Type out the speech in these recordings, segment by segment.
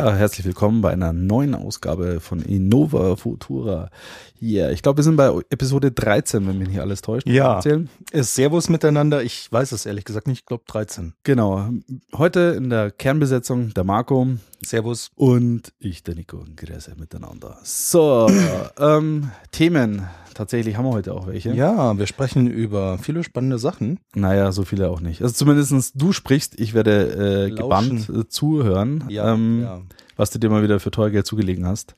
Ja, herzlich willkommen bei einer neuen Ausgabe von Innova Futura. Hier, ich glaube, wir sind bei Episode 13, wenn mich nicht alles täuscht. Ja, Erzählen. ist Servus miteinander. Ich weiß es ehrlich gesagt nicht. Ich glaube 13. Genau. Heute in der Kernbesetzung der Marco Servus. und ich, der Nico. Grüße miteinander. So, ähm, Themen. Tatsächlich haben wir heute auch welche. Ja, wir sprechen über viele spannende Sachen. Naja, so viele auch nicht. Also zumindestens du sprichst, ich werde äh, gebannt äh, zuhören, ähm, ja. Was du dir mal wieder für teuer Geld zugelegen hast.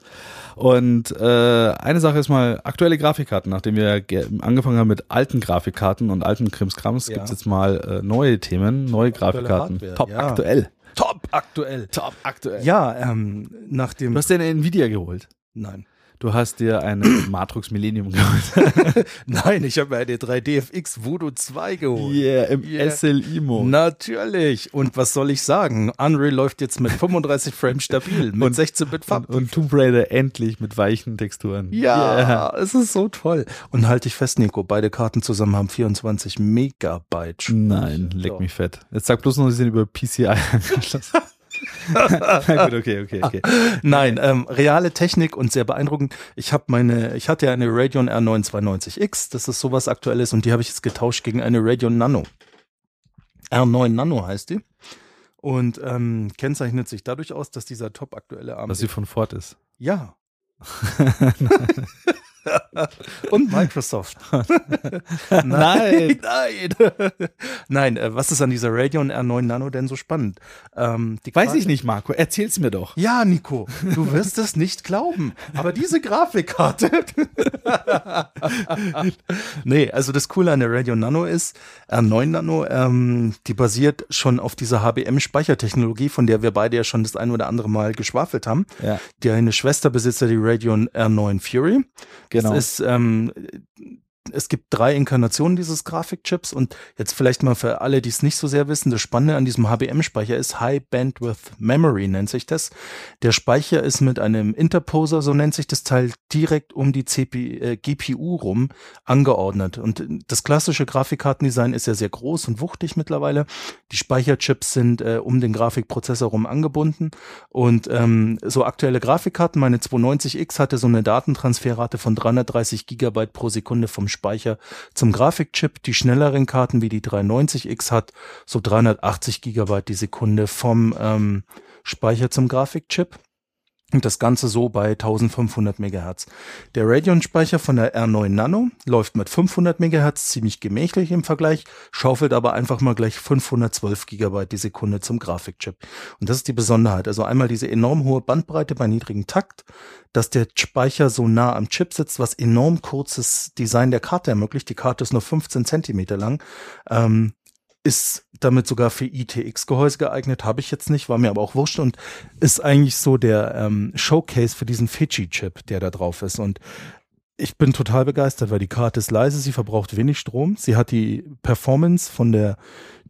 Und äh, eine Sache ist mal aktuelle Grafikkarten. Nachdem wir ge- angefangen haben mit alten Grafikkarten und alten Krimskrams, Ja. gibt's jetzt mal äh, neue Themen, neue Aktuelle Grafikkarten. Hardware, Top ja. aktuell. Top aktuell. Top aktuell. Ja, ähm, nach dem. Du hast dir eine Nvidia geholt. Nein. Du hast dir eine Matrix Millennium geholt. Nein, ich habe mir eine 3DFX Voodoo 2 geholt. yeah, im Yeah. SLI-Mode. Natürlich. Und was soll ich sagen? Unreal läuft jetzt mit 35 Frames stabil, mit Und- 16-Bit Und, Farb. und Tomb Raider endlich mit weichen Texturen. Ja, Yeah. es ist so toll. Und halte ich fest, Nico, beide Karten zusammen haben 24 Megabyte. Nein, leck Ja. mich fett. Jetzt sag bloß noch, sie sind über PCI angeschlossen. Gut, okay, okay, okay. Nein, ähm, reale Technik und sehr beeindruckend. Ich habe meine, ich hatte ja eine Radeon R9 290X, das ist sowas aktuelles und die habe ich jetzt getauscht gegen eine Radeon Nano. R9 Nano heißt die. Und ähm, kennzeichnet sich dadurch aus, dass dieser top aktuelle AMD Was sie von Ford ist. Ja. Und Microsoft. Nein. Nein. Nein, äh, was ist an dieser Radeon R9 Nano denn so spannend? Ähm, Weiß ich nicht, Marco. Erzähl's mir doch. Ja, Nico, du wirst es nicht glauben. Aber diese Grafikkarte. nee, also das Coole an der Radio Nano ist, R9 Nano, ähm, die basiert schon auf dieser HBM-Speichertechnologie, von der wir beide ja schon das ein oder andere Mal geschwafelt haben. Ja. Die eine Schwester besitzt ja die Radeon R9 Fury. Genau. Das ist, ähm, es gibt drei Inkarnationen dieses Grafikchips und jetzt vielleicht mal für alle, die es nicht so sehr wissen, das Spannende an diesem HBM-Speicher ist High Bandwidth Memory nennt sich das. Der Speicher ist mit einem Interposer, so nennt sich das Teil, direkt um die CP, äh, GPU rum angeordnet. Und das klassische Grafikkartendesign ist ja sehr groß und wuchtig mittlerweile. Die Speicherchips sind äh, um den Grafikprozessor rum angebunden und ähm, so aktuelle Grafikkarten, meine 290X hatte so eine Datentransferrate von 330 Gigabyte pro Sekunde vom Speicher zum Grafikchip. Die schnelleren Karten wie die 390X hat so 380 Gigabyte die Sekunde vom ähm, Speicher zum Grafikchip. Und das Ganze so bei 1500 Megahertz. Der Radeon-Speicher von der R9 Nano läuft mit 500 Megahertz ziemlich gemächlich im Vergleich, schaufelt aber einfach mal gleich 512 Gigabyte die Sekunde zum Grafikchip. Und das ist die Besonderheit. Also einmal diese enorm hohe Bandbreite bei niedrigem Takt, dass der Speicher so nah am Chip sitzt, was enorm kurzes Design der Karte ermöglicht. Die Karte ist nur 15 Zentimeter lang. Ähm, ist damit sogar für ITX-Gehäuse geeignet, habe ich jetzt nicht, war mir aber auch wurscht und ist eigentlich so der ähm, Showcase für diesen Fiji-Chip, der da drauf ist. Und ich bin total begeistert, weil die Karte ist leise, sie verbraucht wenig Strom, sie hat die Performance von der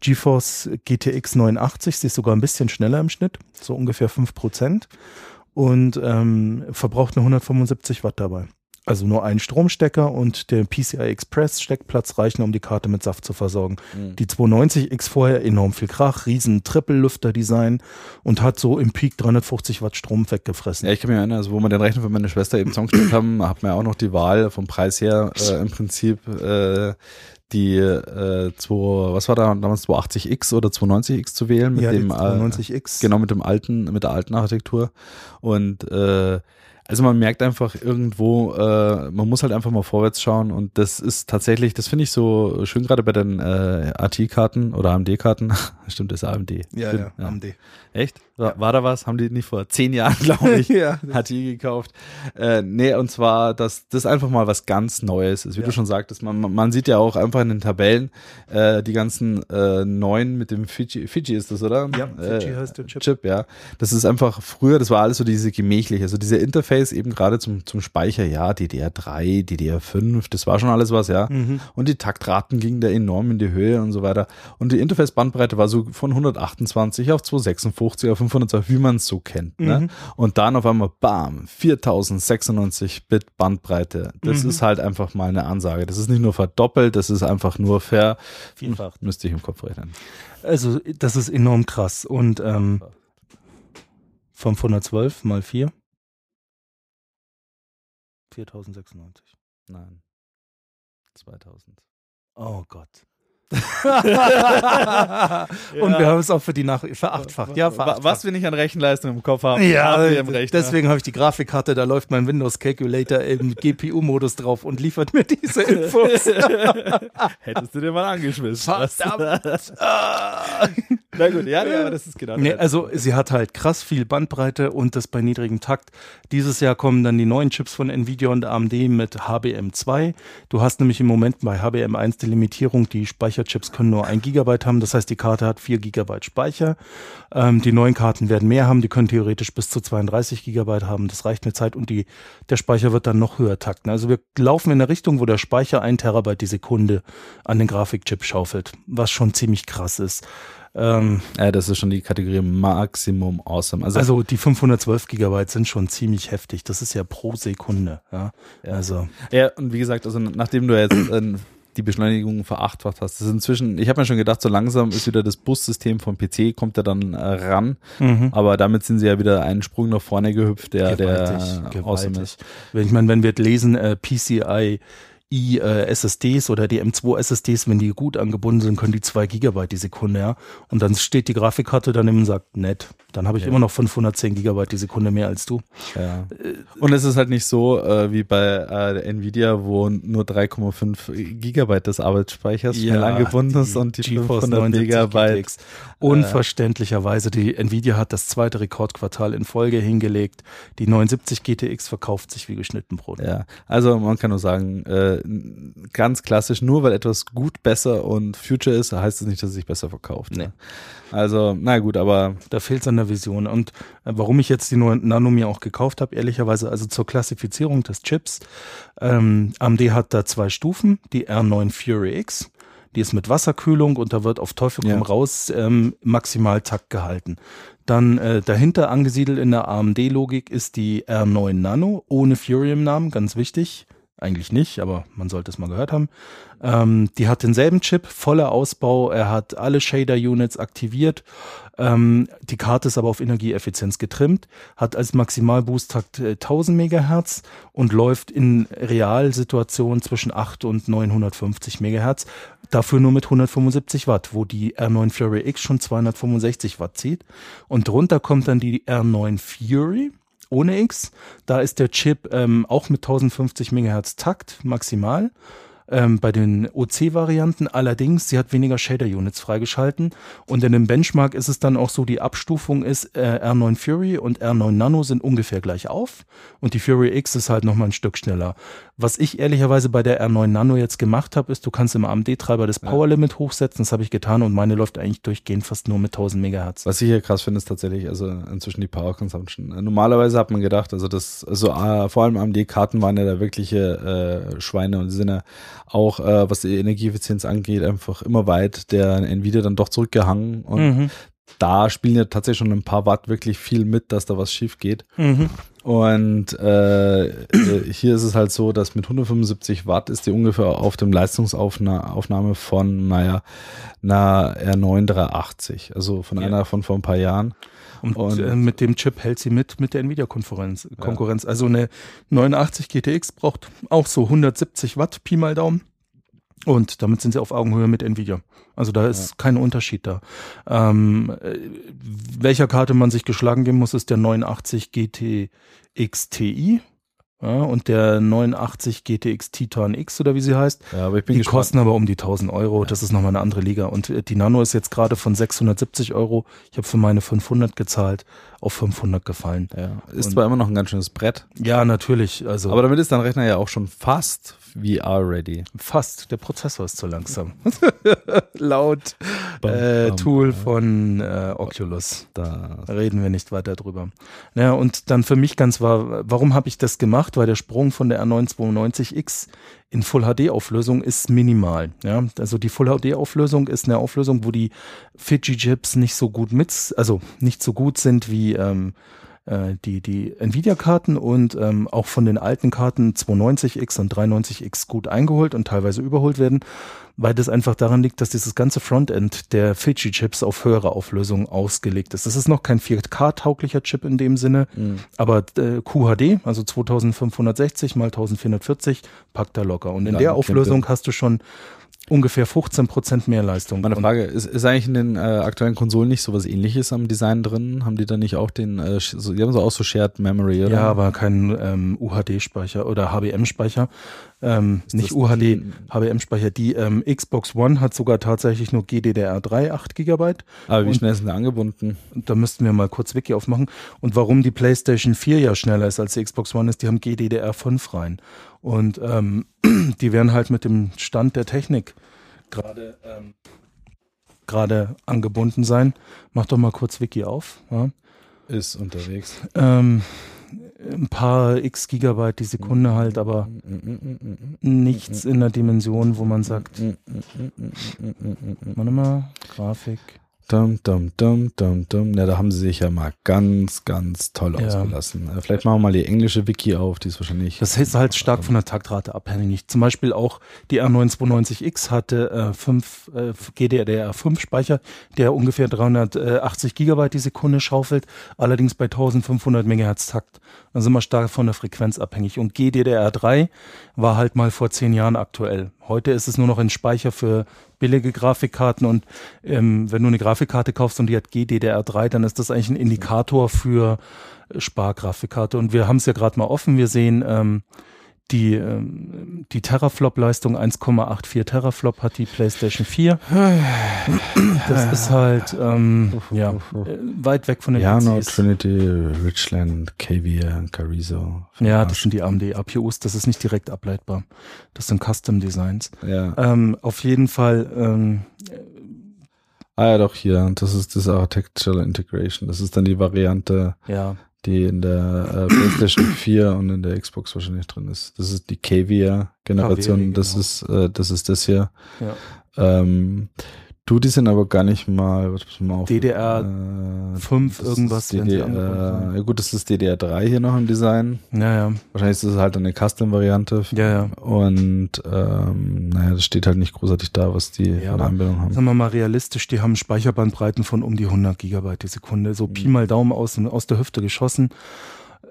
GeForce GTX 89, sie ist sogar ein bisschen schneller im Schnitt, so ungefähr 5% und ähm, verbraucht nur 175 Watt dabei. Also nur ein Stromstecker und der PCI Express Steckplatz reichen, um die Karte mit Saft zu versorgen. Die 290X vorher enorm viel Krach, riesen Triple-Lüfter-Design und hat so im Peak 350 Watt Strom weggefressen. Ja, ich kann mich erinnern, also wo wir den Rechner für meine Schwester eben zusammengestellt haben, hat man ja auch noch die Wahl vom Preis her äh, im Prinzip äh, die äh, 2, was war da damals 280X oder 290X zu wählen mit ja, dem die äh, 290X. Genau, mit dem alten, mit der alten Architektur. Und äh, also man merkt einfach irgendwo, äh, man muss halt einfach mal vorwärts schauen und das ist tatsächlich, das finde ich so schön gerade bei den äh, AT-Karten oder AMD-Karten. Stimmt, das ist AMD. Ja, Stimmt, ja, AMD. Echt? War, war da was? Haben die nicht vor zehn Jahren, glaube ich, Ja. die gekauft? Äh, nee, und zwar, dass das einfach mal was ganz Neues ist. Wie Ja. du schon sagtest, man, man- man sieht ja auch einfach in den Tabellen äh, die ganzen äh, neuen mit dem Fiji, Fiji ist das, oder? Ja, Fiji äh, heißt der Chip. Chip, ja. Das ist einfach früher, das war alles so diese gemächliche, also diese Interface Interface eben gerade zum, zum Speicher, ja, DDR3, DDR5, das war schon alles was, ja. Mhm. Und die Taktraten gingen da enorm in die Höhe und so weiter. Und die Interface-Bandbreite war so von 128 auf 256 auf 512, wie man es so kennt. Ne? Mhm. Und dann auf einmal, bam, 4096 Bit Bandbreite. Das Mhm. ist halt einfach mal eine Ansage. Das ist nicht nur verdoppelt, das ist einfach nur ver, Vielfach. müsste ich im Kopf rechnen. Also, das ist enorm krass. Und ähm, 512 mal 4. 4096. Nein. 2000. Oh Gott. Und wir haben es auch für die Nach verachtfacht. Ja, verachtfacht. Was wir nicht an Rechenleistung im Kopf haben, Ja, haben wir im Rechner. deswegen habe ich die Grafikkarte, da läuft mein Windows Calculator im GPU-Modus drauf und liefert mir diese Infos. Hättest du dir mal angeschmissen. Verdammt. Na gut, ja, ja, aber das ist genau Nee, also sie hat halt krass viel Bandbreite und das bei niedrigem Takt. Dieses Jahr kommen dann die neuen Chips von Nvidia und AMD mit HBM2. Du hast nämlich im Moment bei HBM1 die Limitierung, die Speicherchips können nur ein Gigabyte haben. Das heißt, die Karte hat vier Gigabyte Speicher. Ähm, die neuen Karten werden mehr haben. Die können theoretisch bis zu 32 Gigabyte haben. Das reicht mit Zeit und die, der Speicher wird dann noch höher takten. Also wir laufen in eine Richtung, wo der Speicher ein Terabyte die Sekunde an den Grafikchip schaufelt, was schon ziemlich krass ist. Ähm, Ja, das ist schon die Kategorie Maximum Awesome. Also, also die 512 Gigabyte sind schon ziemlich heftig. Das ist ja pro Sekunde. Ja. Ja. Also ja, und wie gesagt, also nachdem du jetzt äh, die Beschleunigung verachtfacht hast, das ist inzwischen, ich habe mir schon gedacht, so langsam ist wieder das Bussystem vom PC, kommt er dann äh, ran, mhm. aber damit sind sie ja wieder einen Sprung nach vorne gehüpft, der, gewaltig, der awesome gewaltig. ist. Wenn ich meine, wenn wir lesen äh, PCI äh, SSDs oder die M2 SSDs, wenn die gut angebunden sind, können die zwei Gigabyte die Sekunde, ja. Und dann steht die Grafikkarte daneben und sagt, nett, dann habe ich Ja. immer noch 510 Gigabyte die Sekunde mehr als du. Ja. Und es ist halt nicht so äh, wie bei äh, Nvidia, wo nur 3,5 Gigabyte des Arbeitsspeichers schnell angebunden ist und die 500 Megabyte. GTX. Unverständlicherweise, die Nvidia hat das zweite Rekordquartal in Folge hingelegt. Die 79 GTX verkauft sich wie geschnitten Brot. Ja, also man kann nur sagen, äh, ganz klassisch, nur weil etwas gut, besser und Future ist, heißt es nicht, dass es sich besser verkauft. Nee. Ne? Also, na gut, aber Da fehlt es an der Vision. Und äh, warum ich jetzt die neuen Nano mir auch gekauft habe, ehrlicherweise, also zur Klassifizierung des Chips. Ähm, AMD hat da zwei Stufen, die R9 Fury X. Die ist mit Wasserkühlung und da wird auf Teufel komm Ja. raus ähm, maximal Takt gehalten. Dann äh, dahinter angesiedelt in der AMD-Logik ist die R9 Nano ohne Fury im Namen, ganz wichtig. Eigentlich nicht, aber man sollte es mal gehört haben. Ähm, die hat denselben Chip, voller Ausbau. Er hat alle Shader-Units aktiviert. Ähm, die Karte ist aber auf Energieeffizienz getrimmt, hat als Maximalboosttakt äh, 1000 Megahertz und läuft in Realsituationen zwischen 8 und 950 Megahertz. Dafür nur mit 175 Watt, wo die R9 Fury X schon 265 Watt zieht. Und drunter kommt dann die R9 Fury ohne X. Da ist der Chip ähm, auch mit 1050 Megahertz Takt maximal. Ähm, bei den OC-Varianten allerdings, sie hat weniger Shader-Units freigeschalten und in dem Benchmark ist es dann auch so, die Abstufung ist äh, R9 Fury und R9 Nano sind ungefähr gleich auf und die Fury X ist halt nochmal ein Stück schneller. Was ich ehrlicherweise bei der R9 Nano jetzt gemacht habe, ist, du kannst im AMD-Treiber das Power Limit hochsetzen, das habe ich getan und meine läuft eigentlich durchgehend fast nur mit 1000 Megahertz. was ich hier krass finde, ist tatsächlich also inzwischen die Power Consumption. Äh, Normalerweise hat man gedacht, also das, also äh, vor allem AMD-Karten waren ja da wirkliche äh, Schweine und die sind ja auch, äh, was die Energieeffizienz angeht, einfach immer weit der Nvidia dann doch zurückgehangen und Mhm. da spielen ja tatsächlich schon ein paar Watt wirklich viel mit, dass da was schief geht. Mhm. Und äh, äh, hier ist es halt so, dass mit 175 Watt ist die ungefähr auf dem Leistungsaufnahme von, naja, einer R9 380, also von Ja. einer von vor ein paar Jahren. Und, Und- äh, mit dem Chip hält sie mit mit der Nvidia-Konkurrenz. Konkurrenz. Also eine 89 GTX braucht auch so 170 Watt, Pi mal Daumen. Und damit sind sie auf Augenhöhe mit Nvidia. Also da ist kein Unterschied da. Ähm, äh, welcher Karte man sich geschlagen geben muss, ist der 89 GTX Ti. Ja, und der 89 GTX Titan X oder wie sie heißt, Ja, aber ich bin die gespannt. kosten aber um die 1000 Euro. Das ist nochmal eine andere Liga. Und äh, die Nano ist jetzt gerade von 670 Euro. Ich habe für meine 500 gezahlt, auf 500 gefallen. Ja, ist Und- zwar immer noch ein ganz schönes Brett, Ja, natürlich. Also aber damit ist dein Rechner ja auch schon fast VR-ready. fast. Der Prozessor ist zu langsam. Laut äh, Tool von äh, Oculus. Da. Reden wir nicht weiter drüber. Naja, und dann für mich ganz war, warum habe ich das gemacht? Weil der Sprung von der R992X in Full HD Auflösung ist minimal. Ja, also die Full HD Auflösung ist eine Auflösung, wo die Fiji Chips nicht so gut mit, also nicht so gut sind wie ähm, äh, die, die Nvidia-Karten und ähm, auch von den alten Karten 290X und 390X gut eingeholt und teilweise überholt werden, weil das einfach daran liegt, dass dieses ganze Frontend der Fiji-Chips auf höhere Auflösung ausgelegt ist. Das ist noch kein 4K-tauglicher Chip in dem Sinne, Mhm. aber äh, QHD, also 2560 mal 1440, packt er locker. Und in Ja, der Auflösung hast du schon ungefähr 15% mehr Leistung. Meine Frage, ist, ist eigentlich in den äh, aktuellen Konsolen nicht sowas ähnliches am Design drin? Haben die da nicht auch den, äh, so, die haben so auch so Shared Memory, oder? Ja, aber kein ähm, UHD-Speicher oder HBM-Speicher. Ähm, Ist nicht UHD, HBM-Speicher. Die ähm, Xbox One hat sogar tatsächlich nur GDDR3, 8 GB. Aber wie Und- schnell sind die angebunden? Und Da müssten wir mal kurz Wiki aufmachen. Und warum die PlayStation 4 ja schneller ist als die Xbox One ist, die haben GDDR5 rein. Und ähm, die werden halt mit dem Stand der Technik gerade ähm, gerade angebunden sein. Mach doch mal kurz Wiki auf. Ja. Ist unterwegs. Ähm, ein paar x Gigabyte die Sekunde halt, aber nichts in der Dimension, wo man sagt, warte mal, Grafik. Dum, dum, dum, dum, dum. Ja, da haben sie sich ja mal ganz, ganz toll Ja. ausgelassen. Äh, Vielleicht machen wir mal die englische Wiki auf, die ist wahrscheinlich. Das ist halt stark von der Taktrate abhängig. Zum Beispiel auch die R992X hatte äh, fünf, äh, GDDR5 Speicher, der ungefähr 380 Gigabyte die Sekunde schaufelt, allerdings bei 1500 Megahertz Takt. Dann sind wir stark von der Frequenz abhängig. Und GDDR3 war halt mal vor zehn Jahren aktuell. Heute ist es nur noch ein Speicher für billige Grafikkarten und ähm, wenn du eine Grafikkarte kaufst und die hat GDDR3, dann ist das eigentlich ein Indikator für äh, Spargrafikkarte. Und wir haben es ja gerade mal offen. Wir sehen ähm, die, ähm, die Teraflop-Leistung 1,84 Teraflop hat die PlayStation 4. Das ist halt ähm, ja, äh, weit weg von den Piano, PCs. Trinity, Richland, Caviar, Carrizo. Ja, das sind die AMD-APUs. Das ist nicht direkt ableitbar. Das sind Custom-Designs. Ja. Ähm, auf jeden Fall ähm, Ah ja, doch hier. Das ist das Architectural Integration. Das ist dann die Variante, ja, die in der äh, PlayStation 4 und in der Xbox wahrscheinlich drin ist. Das ist die Caviar-Generation. Caviar, Das genau. ist äh, das ist das hier. ja. Ähm, du, die sind aber gar nicht mal, was muss man mal auf, DDR äh, 5 das irgendwas, DDR, ja gut, das ist DDR3 hier noch im Design. Ja, ja, Wahrscheinlich ist es halt eine Custom-Variante. ja, ja. Und ähm, naja, das steht halt nicht großartig da, was die Ja, aber Anbindung haben. Sagen wir mal realistisch, die haben Speicherbandbreiten von um die 100 Gigabyte die Sekunde. So Pi mal Daumen aus, aus der Hüfte geschossen.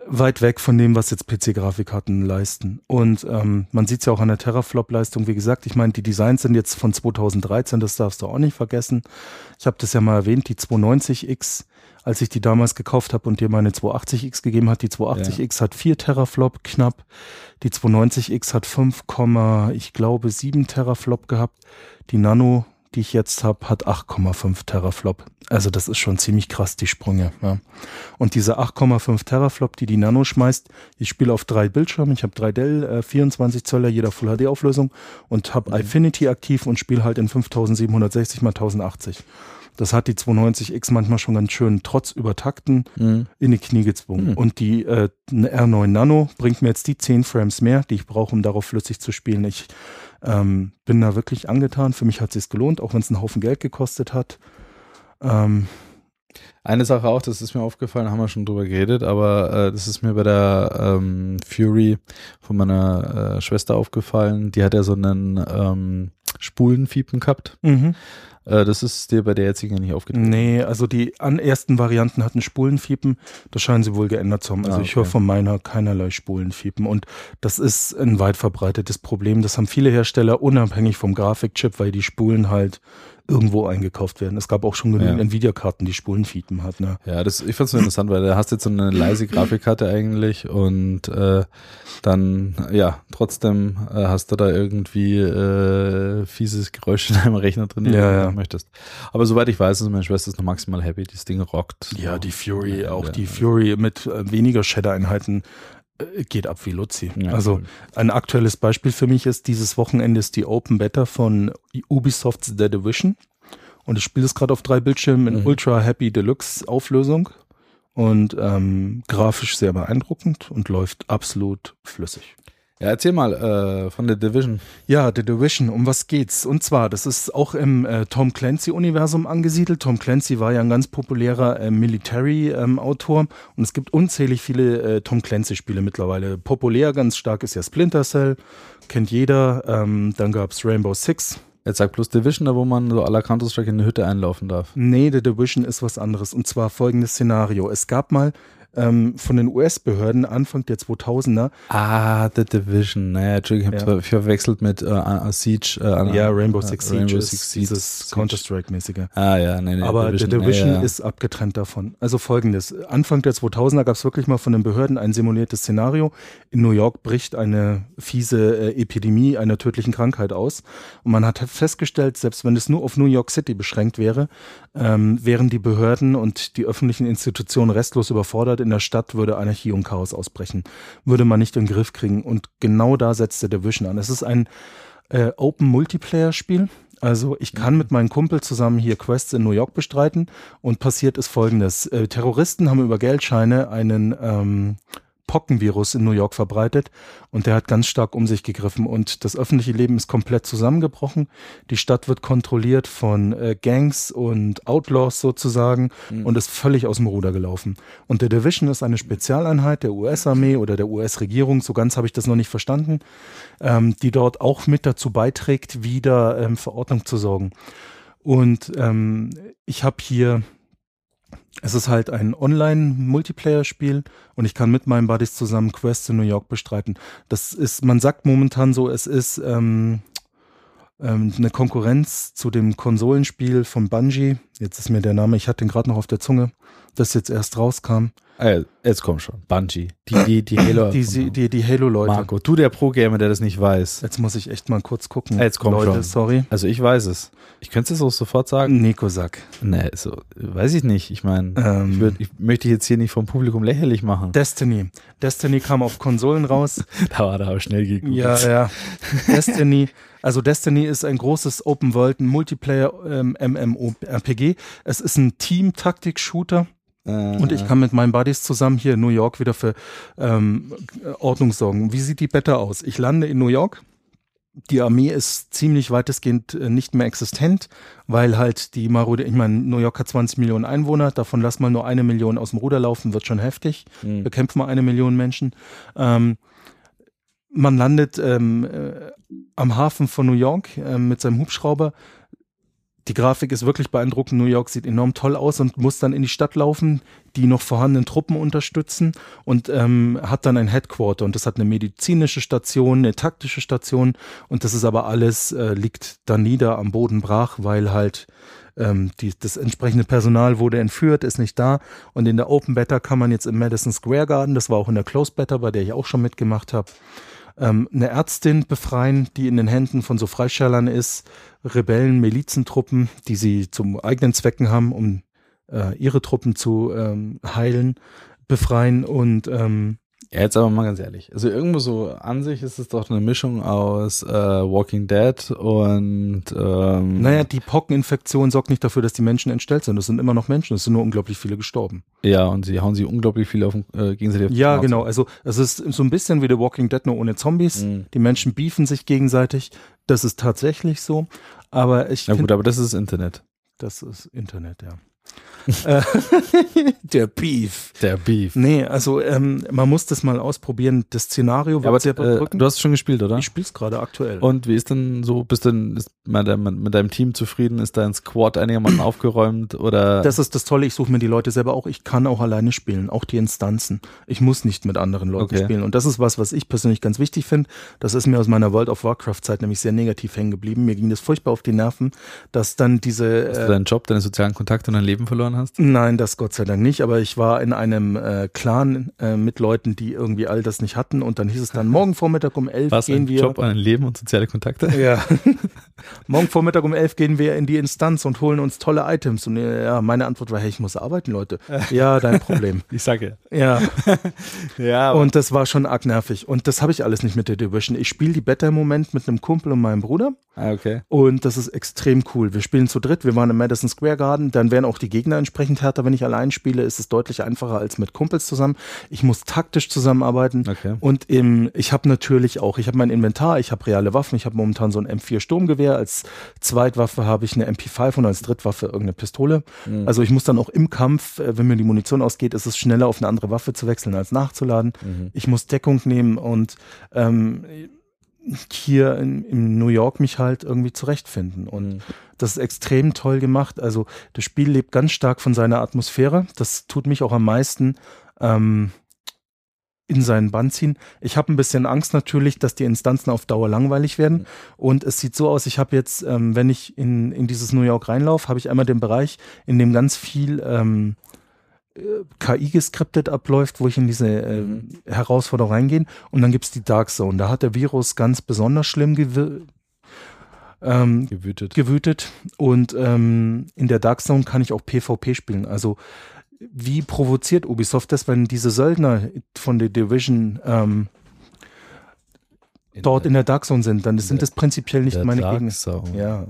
Weit weg von dem, was jetzt PC-Grafikkarten leisten. Und ähm, man sieht es ja auch an der Teraflop-Leistung. Wie gesagt, ich meine, die Designs sind jetzt von 2013, das darfst du auch nicht vergessen. Ich habe das ja mal erwähnt, die 290X, als ich die damals gekauft habe und dir meine 280X gegeben hat. Die 280X hat 4 Teraflop knapp. Die 290X hat 5, ich glaube 7 Teraflop gehabt. Die Nano, die ich jetzt habe, hat 8,5 Teraflop. Also das ist schon ziemlich krass, die Sprünge. Ja. Und diese 8,5 Teraflop, die die Nano schmeißt, ich spiele auf drei Bildschirmen. Ich habe drei Dell, äh, 24 Zöller, jeder Full HD Auflösung und habe Infinity aktiv und spiele halt in 5760 mal 1080. Das hat die 290X manchmal schon ganz schön trotz Übertakten Mhm. in die Knie gezwungen. Hm. Und die äh, eine R9 Nano bringt mir jetzt die 10 Frames mehr, die ich brauche, um darauf flüssig zu spielen. Ich ähm, bin da wirklich angetan. Für mich hat es sich gelohnt, auch wenn es einen Haufen Geld gekostet hat. Ähm, Eine Sache auch, das ist mir aufgefallen, haben wir schon drüber geredet, aber äh, das ist mir bei der ähm, Fury von meiner äh, Schwester aufgefallen. Die hat ja so einen ähm, Spulenfiepen gehabt. mhm. Äh, das ist dir bei der jetzigen nicht aufgetreten. Nee, also die an ersten Varianten hatten Spulenfiepen. Das scheinen sie wohl geändert zu haben. Also Ah, ich höre okay. von meiner keinerlei Spulenfiepen. Und das ist ein weit verbreitetes Problem. Das haben viele Hersteller unabhängig vom Grafikchip, weil die Spulen halt irgendwo eingekauft werden. Es gab auch schon genügend Ja. Nvidia-Karten, die Spulenfiepen hatten. Ne? Ja, das, ich fand's so interessant, weil da hast du jetzt so eine leise Grafikkarte eigentlich und äh, dann, ja, trotzdem äh, hast du da irgendwie äh, fieses Geräusch in deinem Rechner drin, Ja, du ja. möchtest. Aber soweit ich weiß, ist meine Schwester ist noch maximal happy, das Ding rockt. Ja, die Fury, Ja, auch ja. die Fury mit äh, weniger Shader-Einheiten äh, geht ab wie Luzi. Also cool. ein aktuelles Beispiel für mich ist, dieses Wochenende ist die Open Beta von Ubisofts The Division. Und ich spiele es gerade auf drei Bildschirmen in Mhm. Ultra Happy Deluxe Auflösung. Und ähm, grafisch sehr beeindruckend und läuft absolut flüssig. Ja, erzähl mal äh, von der Division. Ja, The Division, um was geht's? Und zwar, das ist auch im äh, Tom Clancy-Universum angesiedelt. Tom Clancy war ja ein ganz populärer äh, Military-Autor und es gibt unzählig viele äh, Tom Clancy-Spiele mittlerweile. Populär, ganz stark ist ja Splinter Cell, kennt jeder. Ähm, dann gab's Rainbow Six. Jetzt sag bloß Division, da wo man so la Counter-Strike in eine Hütte einlaufen darf. Nee, The Division ist was anderes. Und zwar folgendes Szenario. Es gab mal ähm, von den US-Behörden Anfang der 2000er Ah, The Division. Naja, Entschuldigung, ich habe Ja. verwechselt mit äh, Siege. Äh, ja, Rainbow Six Siege Rainbow ist Six Siege. dieses Counter-Strike-mäßige. Ah ja, nee, nee. Aber The Division ja, ja. ist abgetrennt davon. Also folgendes. Anfang der 2000er gab es wirklich mal von den Behörden ein simuliertes Szenario. In New York bricht eine fiese äh, Epidemie einer tödlichen Krankheit aus. Und man hat festgestellt, selbst wenn es nur auf New York City beschränkt wäre, ähm, wären die Behörden und die öffentlichen Institutionen restlos überfordert. In der Stadt würde Anarchie und Chaos ausbrechen. Würde man nicht in den Griff kriegen. Und genau da setzt der Division an. Es ist ein äh, Open Multiplayer Spiel. Also ich kann mit meinem Kumpel zusammen hier Quests in New York bestreiten und passiert ist folgendes. Äh, Terroristen haben über Geldscheine einen ähm, Pockenvirus in New York verbreitet und der hat ganz stark um sich gegriffen und das öffentliche Leben ist komplett zusammengebrochen. Die Stadt wird kontrolliert von äh, Gangs und Outlaws sozusagen und ist völlig aus dem Ruder gelaufen. Und der Division ist eine Spezialeinheit der US-Armee oder der US-Regierung, so ganz habe ich das noch nicht verstanden, ähm, die dort auch mit dazu beiträgt, wieder ähm, für Ordnung zu sorgen. Und ähm, ich habe hier, es ist halt ein Online-Multiplayer-Spiel und ich kann mit meinen Buddies zusammen Quests in New York bestreiten. Das ist, man sagt momentan so, es ist ähm, ähm, eine Konkurrenz zu dem Konsolenspiel von Bungie. Jetzt ist mir der Name, ich hatte den gerade noch auf der Zunge, das jetzt erst rauskam. Ah, jetzt komm schon. Bungie. Die, die, die Halo. Die, die, die, Halo-Leute. Marco, du der Pro-Gamer, der das nicht weiß. Jetzt muss ich echt mal kurz gucken. Jetzt komm Leute, schon. sorry. Also ich weiß es. Ich könnte es auch sofort sagen. Nico Sack. Nee, so, weiß ich nicht. Ich meine, Ähm. ich, würd, ich möchte jetzt hier nicht vom Publikum lächerlich machen. Destiny. Destiny kam auf Konsolen raus. Da war da aber schnell gegoogelt. Ja, ja. Destiny. Also Destiny ist ein großes Open World ein Multiplayer ähm, MMORPG. Es ist ein Team-Taktik-Shooter. Äh, Und ich kann mit meinen Buddies zusammen hier in New York wieder für ähm, Ordnung sorgen. Wie sieht die Beta aus? Ich lande in New York. Die Armee ist ziemlich weitestgehend äh, nicht mehr existent, weil halt die Marode, ich meine, New York hat 20 Millionen Einwohner, davon lass mal nur eine Million aus dem Ruder laufen, wird schon heftig. Hm. Bekämpfen wir eine Million Menschen. Ähm, man landet ähm, äh, am Hafen von New York äh, mit seinem Hubschrauber. Die Grafik ist wirklich beeindruckend. New York sieht enorm toll aus und muss dann in die Stadt laufen, die noch vorhandenen Truppen unterstützen und ähm, hat dann ein Headquarter und das hat eine medizinische Station, eine taktische Station und das ist aber alles äh, liegt da nieder am Boden brach, weil halt ähm, die, das entsprechende Personal wurde entführt, ist nicht da und in der Open Beta kann man jetzt im Madison Square Garden, das war auch in der Closed Beta, bei der ich auch schon mitgemacht habe, ähm, eine Ärztin befreien, die in den Händen von so Freischallern ist, Rebellen, Milizentruppen, die sie zum eigenen Zwecken haben, um äh, ihre Truppen zu ähm, heilen, befreien und ähm, Ja, jetzt aber mal ganz ehrlich. Also irgendwo so an sich ist es doch eine Mischung aus äh, Walking Dead und ähm, naja, die Pockeninfektion sorgt nicht dafür, dass die Menschen entstellt sind. Es sind immer noch Menschen, es sind nur unglaublich viele gestorben. ja, und sie hauen sie unglaublich viel auf äh, gegenseitig auf Ja, genau. Also es ist so ein bisschen wie The Walking Dead, nur ohne Zombies. Mhm. Die Menschen beefen sich gegenseitig. Das ist tatsächlich so. Aber ich Na gut, aber das ist Internet. das ist Internet, ja. Äh, der Beef. Der Beef. Nee, also ähm, man muss das mal ausprobieren. Das Szenario wird Ja, aber sehr äh, bedrückend. du hast es schon gespielt, oder? ich spiele es gerade aktuell. Und wie ist denn so, bist du denn mit, deinem, mit deinem Team zufrieden? Ist dein Squad einigermaßen aufgeräumt oder? das ist das Tolle, ich suche mir die Leute selber auch. Ich kann auch alleine spielen, auch die Instanzen. Ich muss nicht mit anderen Leuten Okay. spielen. Und das ist was, was ich persönlich ganz wichtig finde. Das ist mir aus meiner World of Warcraft-Zeit nämlich sehr negativ hängen geblieben. Mir ging das furchtbar auf die Nerven, dass dann diese. Hast äh, du deinen Job, deine sozialen Kontakte und dein Leben verloren hast? Nein, das Gott sei Dank nicht, aber ich war in einem äh, Clan äh, mit Leuten, die irgendwie all das nicht hatten und dann hieß es dann, morgen Vormittag um elf Was gehen ein wir. Job, ein Leben und soziale Kontakte? Ja. morgen Vormittag um elf gehen wir in die Instanz und holen uns tolle Items. Und äh, ja, meine Antwort war, hey, ich muss arbeiten, Leute. Ja, dein Problem. Ich sage Ja, ja. Ja, und das war schon arg nervig. Und das habe ich alles nicht mit der Division. Ich spiele die Beta im Moment mit einem Kumpel und meinem Bruder. ah, okay. Und das ist extrem cool. Wir spielen zu dritt, wir waren im Madison Square Garden, dann werden auch die Gegner entsprechend härter. Wenn ich allein spiele, ist es deutlich einfacher als mit Kumpels zusammen. Ich muss taktisch zusammenarbeiten. Okay. Und im, ich habe natürlich auch, ich habe mein Inventar, ich habe reale Waffen, ich habe momentan so ein M4 Sturmgewehr, als Zweitwaffe habe ich eine MP5 und als Drittwaffe irgendeine Pistole. Mhm. Also ich muss dann auch im Kampf, äh, wenn mir die Munition ausgeht, ist es schneller auf eine andere Waffe zu wechseln als nachzuladen. Mhm. Ich muss Deckung nehmen und ähm, hier in, in New York mich halt irgendwie zurechtfinden. Und Mhm. das ist extrem toll gemacht. Also das Spiel lebt ganz stark von seiner Atmosphäre. Das tut mich auch am meisten ähm, in seinen Bann ziehen. Ich habe ein bisschen Angst natürlich, dass die Instanzen auf Dauer langweilig werden. Mhm. Und es sieht so aus, ich habe jetzt, ähm, wenn ich in, in dieses New York reinlaufe, habe ich einmal den Bereich, in dem ganz viel ähm, äh, KI geskriptet abläuft, wo ich in diese äh, Mhm. Herausforderung reingehe. Und dann gibt's die Dark Zone. Da hat der Virus ganz besonders schlimm ähm, Gewütet. gewütet. Und ähm, in der Dark Zone kann ich auch PvP spielen. Also wie provoziert Ubisoft das, wenn diese Söldner von der Division ähm, dort in der Dark Zone sind? Dann sind der- es prinzipiell nicht der meine Dark Gegner. Zone. Ja,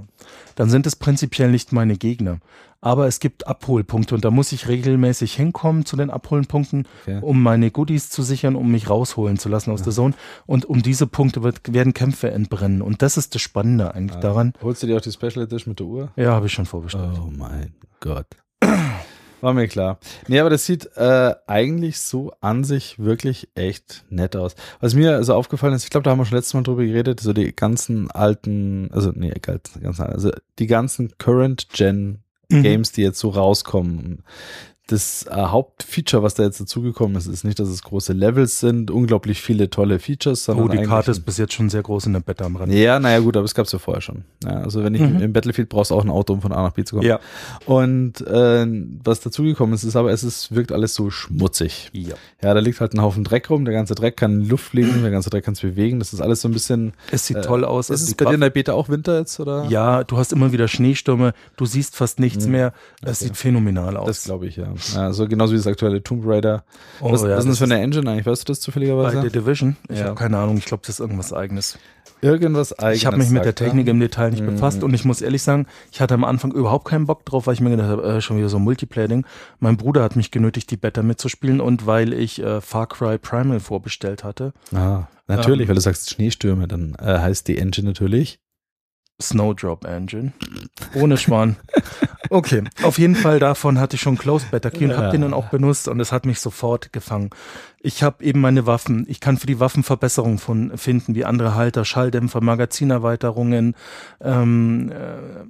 dann sind es prinzipiell nicht meine Gegner. Aber es gibt Abholpunkte und da muss ich regelmäßig hinkommen zu den Abholpunkten, Okay. um meine Goodies zu sichern, um mich rausholen zu lassen aus der Zone. Und um diese Punkte wird, werden Kämpfe entbrennen. Und das ist das Spannende eigentlich Ah. daran. Holst du dir auch die Special Edition mit der Uhr? Ja, habe ich schon vorbestellt. Oh mein Gott. War mir klar. Nee, aber das sieht äh, eigentlich so an sich wirklich echt nett aus. Was mir so aufgefallen ist, ich glaube, da haben wir schon letztes Mal drüber geredet, so die ganzen alten, also nee, ganz, ganz, also die ganzen Current Gen Mhm. Games, die jetzt so rauskommen. Das äh, Hauptfeature, was da jetzt dazugekommen ist, ist nicht, dass es große Levels sind, unglaublich viele tolle Features, sondern Oh, die Karte ist bis jetzt schon sehr groß in der Beta am Rand. ja, naja, gut, aber es gab es ja vorher schon. Ja, also wenn ich Mhm. im Battlefield brauchst du auch ein Auto, um von A nach B zu kommen. Ja. Und äh, was dazugekommen ist, ist aber, es ist, wirkt alles so schmutzig. ja. Ja, da liegt halt ein Haufen Dreck rum, der ganze Dreck kann in Luft fliegen, der ganze Dreck kann sich bewegen. Das ist alles so ein bisschen. Es sieht äh, toll aus. Ist Also es bei dir in der Beta auch Winter jetzt, oder? ja, du hast immer wieder Schneestürme, du siehst fast nichts Mhm. mehr. Es Okay. sieht phänomenal aus. Das glaube ich, ja. Ja. Also genauso wie das aktuelle Tomb Raider. Oh, was, ja, was ist denn das für eine Engine eigentlich? Weißt du das bei zufälligerweise? der Division? Ich Ja. habe keine Ahnung, ich glaube, das ist irgendwas eigenes. Irgendwas eigenes. Ich habe mich mit der sagt er. Technik im Detail nicht Mhm. befasst und ich muss ehrlich sagen, ich hatte am Anfang überhaupt keinen Bock drauf, weil ich mir gedacht habe, äh, schon wieder so ein Multiplayer-Ding. Mein Bruder hat mich genötigt, die Beta mitzuspielen und weil ich äh, Far Cry Primal vorbestellt hatte. Ah, natürlich, Ähm. weil du sagst Schneestürme, dann äh, heißt die Engine natürlich. Snowdrop Engine. Ohne Schwan. Okay, auf jeden Fall davon hatte ich schon Closed Beta Key und Ja. habe den dann auch benutzt und es hat mich sofort gefangen. Ich habe eben meine Waffen. Ich kann für die Waffen Verbesserungen von finden, wie andere Halter, Schalldämpfer, Magazinerweiterungen, ähm, äh,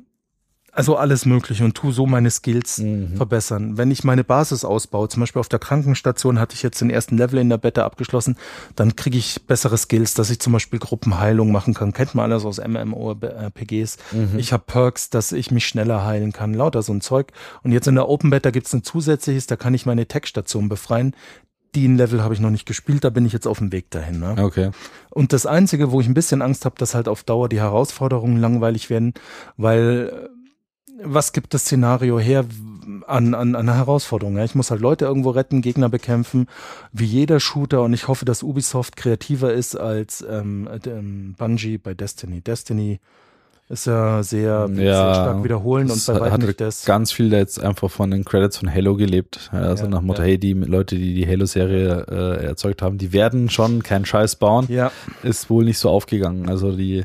also alles mögliche und tu so meine Skills Mhm. verbessern. Wenn ich meine Basis ausbaue, zum Beispiel auf der Krankenstation hatte ich jetzt den ersten Level in der Beta abgeschlossen, dann kriege ich bessere Skills, dass ich zum Beispiel Gruppenheilung machen kann. Kennt man alles aus MMORPGs. Mhm. Ich habe Perks, dass ich mich schneller heilen kann, lauter so ein Zeug. Und jetzt in der Open Beta gibt's ein zusätzliches, da kann ich meine Tech-Station befreien. Den Level habe ich noch nicht gespielt, da bin ich jetzt auf dem Weg dahin. Ne? Okay. Und das Einzige, wo ich ein bisschen Angst habe, dass halt auf Dauer die Herausforderungen langweilig werden, weil äh, was gibt das Szenario her an, an, an Herausforderungen? Ich muss halt Leute irgendwo retten, Gegner bekämpfen, wie jeder Shooter und ich hoffe, dass Ubisoft kreativer ist als ähm, äh, ähm, Bungie bei Destiny. Destiny ist ja sehr, sehr Ja, stark wiederholen und bei weitem hat nicht das. ganz viel jetzt einfach von den Credits von Halo gelebt. Also Ja, nach Motto, ja. hey, die Leute, die die Halo-Serie äh, erzeugt haben, die werden schon keinen Scheiß bauen. Ja, Ist wohl nicht so aufgegangen. Also die,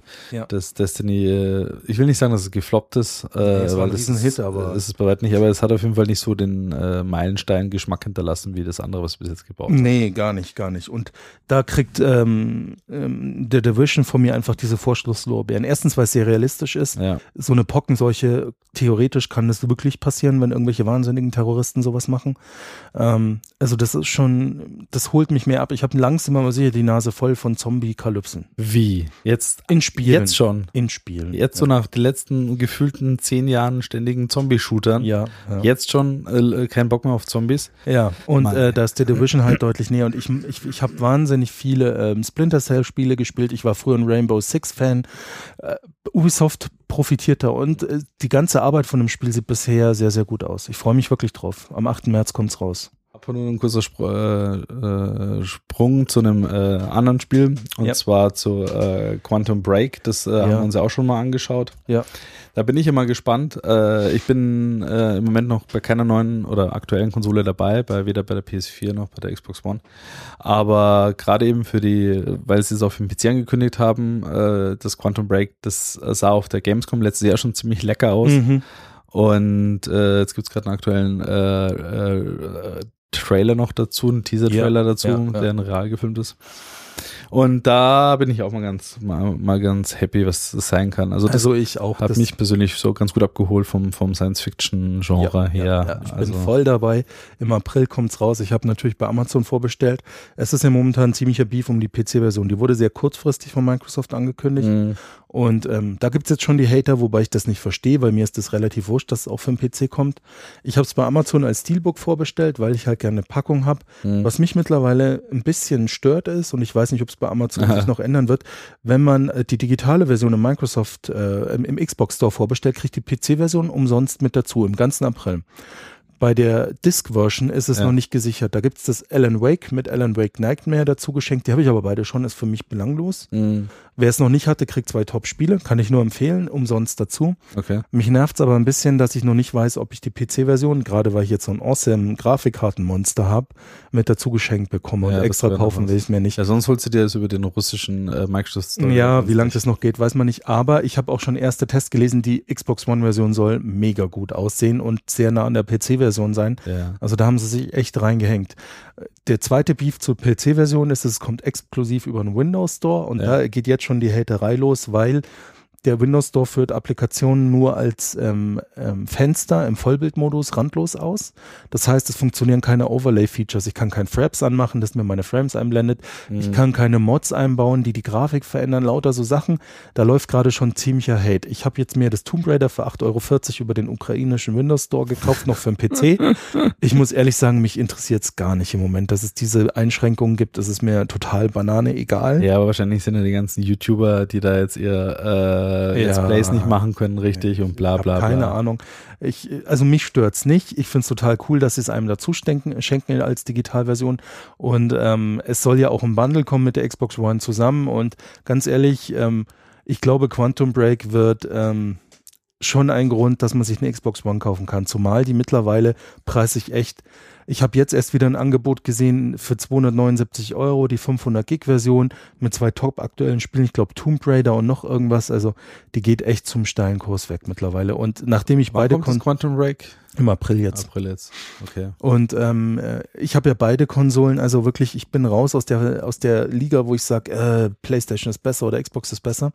das Destiny, äh, ich will nicht sagen, dass es gefloppt ist, äh, es war ein Riesenhit, ist, aber- ist es bei weitem nicht, aber es hat auf jeden Fall nicht so den äh, Meilenstein-Geschmack hinterlassen wie das andere, was bis jetzt gebaut haben. nee, gar nicht, gar nicht. Und da kriegt ähm, ähm, der Division von mir einfach diese Vorschlusslorbeeren. Erstens, weil es sehr realistisch ist. Ja. So eine Pockenseuche, theoretisch kann das wirklich passieren, wenn irgendwelche wahnsinnigen Terroristen sowas machen. Ähm, also das ist schon, das holt mich mehr ab. Ich habe langsam mal sicher die Nase voll von Zombie-Kalypsen. Wie? Jetzt, In Spielen. jetzt schon. In Spielen. Jetzt so nach den letzten gefühlten zehn Jahren ständigen Zombie-Shootern. Ja, ja. Jetzt schon äh, kein Bock mehr auf Zombies. Ja, und äh, da ist der Division halt deutlich näher. Und ich, ich, ich habe wahnsinnig viele ähm, Splinter Cell-Spiele gespielt. Ich war früher ein Rainbow Six-Fan. Äh, Ubisoft profitiert da und äh, die ganze Arbeit von dem Spiel sieht bisher sehr, sehr gut aus. Ich freue mich wirklich drauf. Am 8. März kommt's raus. Hab nur ein kurzer Spr äh, äh, Sprung zu einem äh, anderen Spiel und Ja. zwar zu äh, Quantum Break. Das äh, haben Ja. wir uns ja auch schon mal angeschaut. Ja. Da bin ich immer gespannt. Äh, ich bin im Moment noch bei keiner neuen oder aktuellen Konsole dabei, bei weder bei der PS4 noch bei der Xbox One. Aber gerade eben für die, weil sie es auf dem PC angekündigt haben, das Quantum Break, das sah auf der Gamescom letztes Jahr schon ziemlich lecker aus. Mhm. Und äh, jetzt gibt's gerade einen aktuellen äh, äh, Trailer noch dazu, einen Teaser-Trailer Ja, dazu, ja, der in real gefilmt ist. Und da bin ich auch mal ganz, mal, mal ganz happy, was das sein kann. Also Also ich auch. hat das- mich persönlich so ganz gut abgeholt vom, vom Science-Fiction-Genre her. Ja, ja, ich also, bin voll dabei. Im April kommt's raus. Ich habe natürlich bei Amazon vorbestellt. Es ist ja momentan ein ziemlicher Beef um die PC-Version. Die wurde sehr kurzfristig von Microsoft angekündigt. mh, Und ähm, da gibt's jetzt schon die Hater, wobei ich das nicht verstehe, weil mir ist das relativ wurscht, dass es auch für den PC kommt. Ich habe es bei Amazon als Steelbook vorbestellt, weil ich halt gerne eine Packung habe. mh. Was mich mittlerweile ein bisschen stört ist, und ich weiß nicht, ob es bei Amazon Aha. sich noch ändern wird, wenn man äh, die digitale Version im Microsoft, äh, im, im Xbox Store vorbestellt, kriegt die PC-Version umsonst mit dazu, im ganzen April. Bei der Disk-Version ist es Ja. noch nicht gesichert. Da gibt's das Alan Wake mit Alan Wake Nightmare dazu geschenkt. Die habe ich aber beide schon, ist für mich belanglos. mh, Wer es noch nicht hatte, kriegt zwei Top-Spiele. Kann ich nur empfehlen, umsonst dazu. Okay. Mich nervt's aber ein bisschen, dass ich noch nicht weiß, ob ich die PC-Version, gerade weil ich jetzt so ein awesome Grafikkartenmonster habe, mit dazu geschenkt bekomme. Und Ja, das extra kaufen will ich mir nicht. Ja, sonst holst du dir das über den russischen äh, Microsoft Store. Ja, wie lange das noch geht, weiß man nicht. Aber ich habe auch schon erste Tests gelesen, die Xbox One-Version soll mega gut aussehen und sehr nah an der PC-Version sein. Ja. Also da haben sie sich echt reingehängt. Der zweite Beef zur PC-Version ist, es kommt exklusiv über den Windows Store und da geht jetzt schon die Haterei los, weil der Windows Store führt Applikationen nur als ähm, ähm, Fenster im Vollbildmodus randlos aus. Das heißt, es funktionieren keine Overlay-Features. Ich kann kein Fraps anmachen, das mir meine Frames einblendet. Ich Mhm. kann keine Mods einbauen, die die Grafik verändern, lauter so Sachen. Da läuft gerade schon ziemlicher Hate. Ich habe jetzt mir das Tomb Raider für 8,40 Euro über den ukrainischen Windows Store gekauft, noch für den PC. Ich muss ehrlich sagen, mich interessiert es gar nicht im Moment, dass es diese Einschränkungen gibt. Es ist mir total Banane egal. Ja, aber wahrscheinlich sind ja die ganzen YouTuber, die da jetzt ihr äh, Let's Ja. Plays nicht machen können, richtig und bla bla bla. keine Ahnung. Ich, also mich stört's nicht. Ich find's total cool, dass sie es einem dazu schenken, schenken als Digitalversion. Und ähm, es soll ja auch im Bundle kommen mit der Xbox One zusammen. Und ganz ehrlich, ähm, ich glaube, Quantum Break wird ähm, schon ein Grund, dass man sich eine Xbox One kaufen kann. Zumal die mittlerweile preisig echt. Ich habe jetzt erst wieder ein Angebot gesehen für 279 Euro, die 500 Gig Version mit zwei top aktuellen Spielen. Ich glaube Tomb Raider und noch irgendwas. Also die geht echt zum steilen Kurs weg mittlerweile. Und nachdem ich Wann beide kommt Quantum Break? im April jetzt. April jetzt. Okay. Und ähm, äh, ich habe ja beide Konsolen, also wirklich, ich bin raus aus der aus der Liga, wo ich sage, äh, PlayStation ist besser oder Xbox ist besser.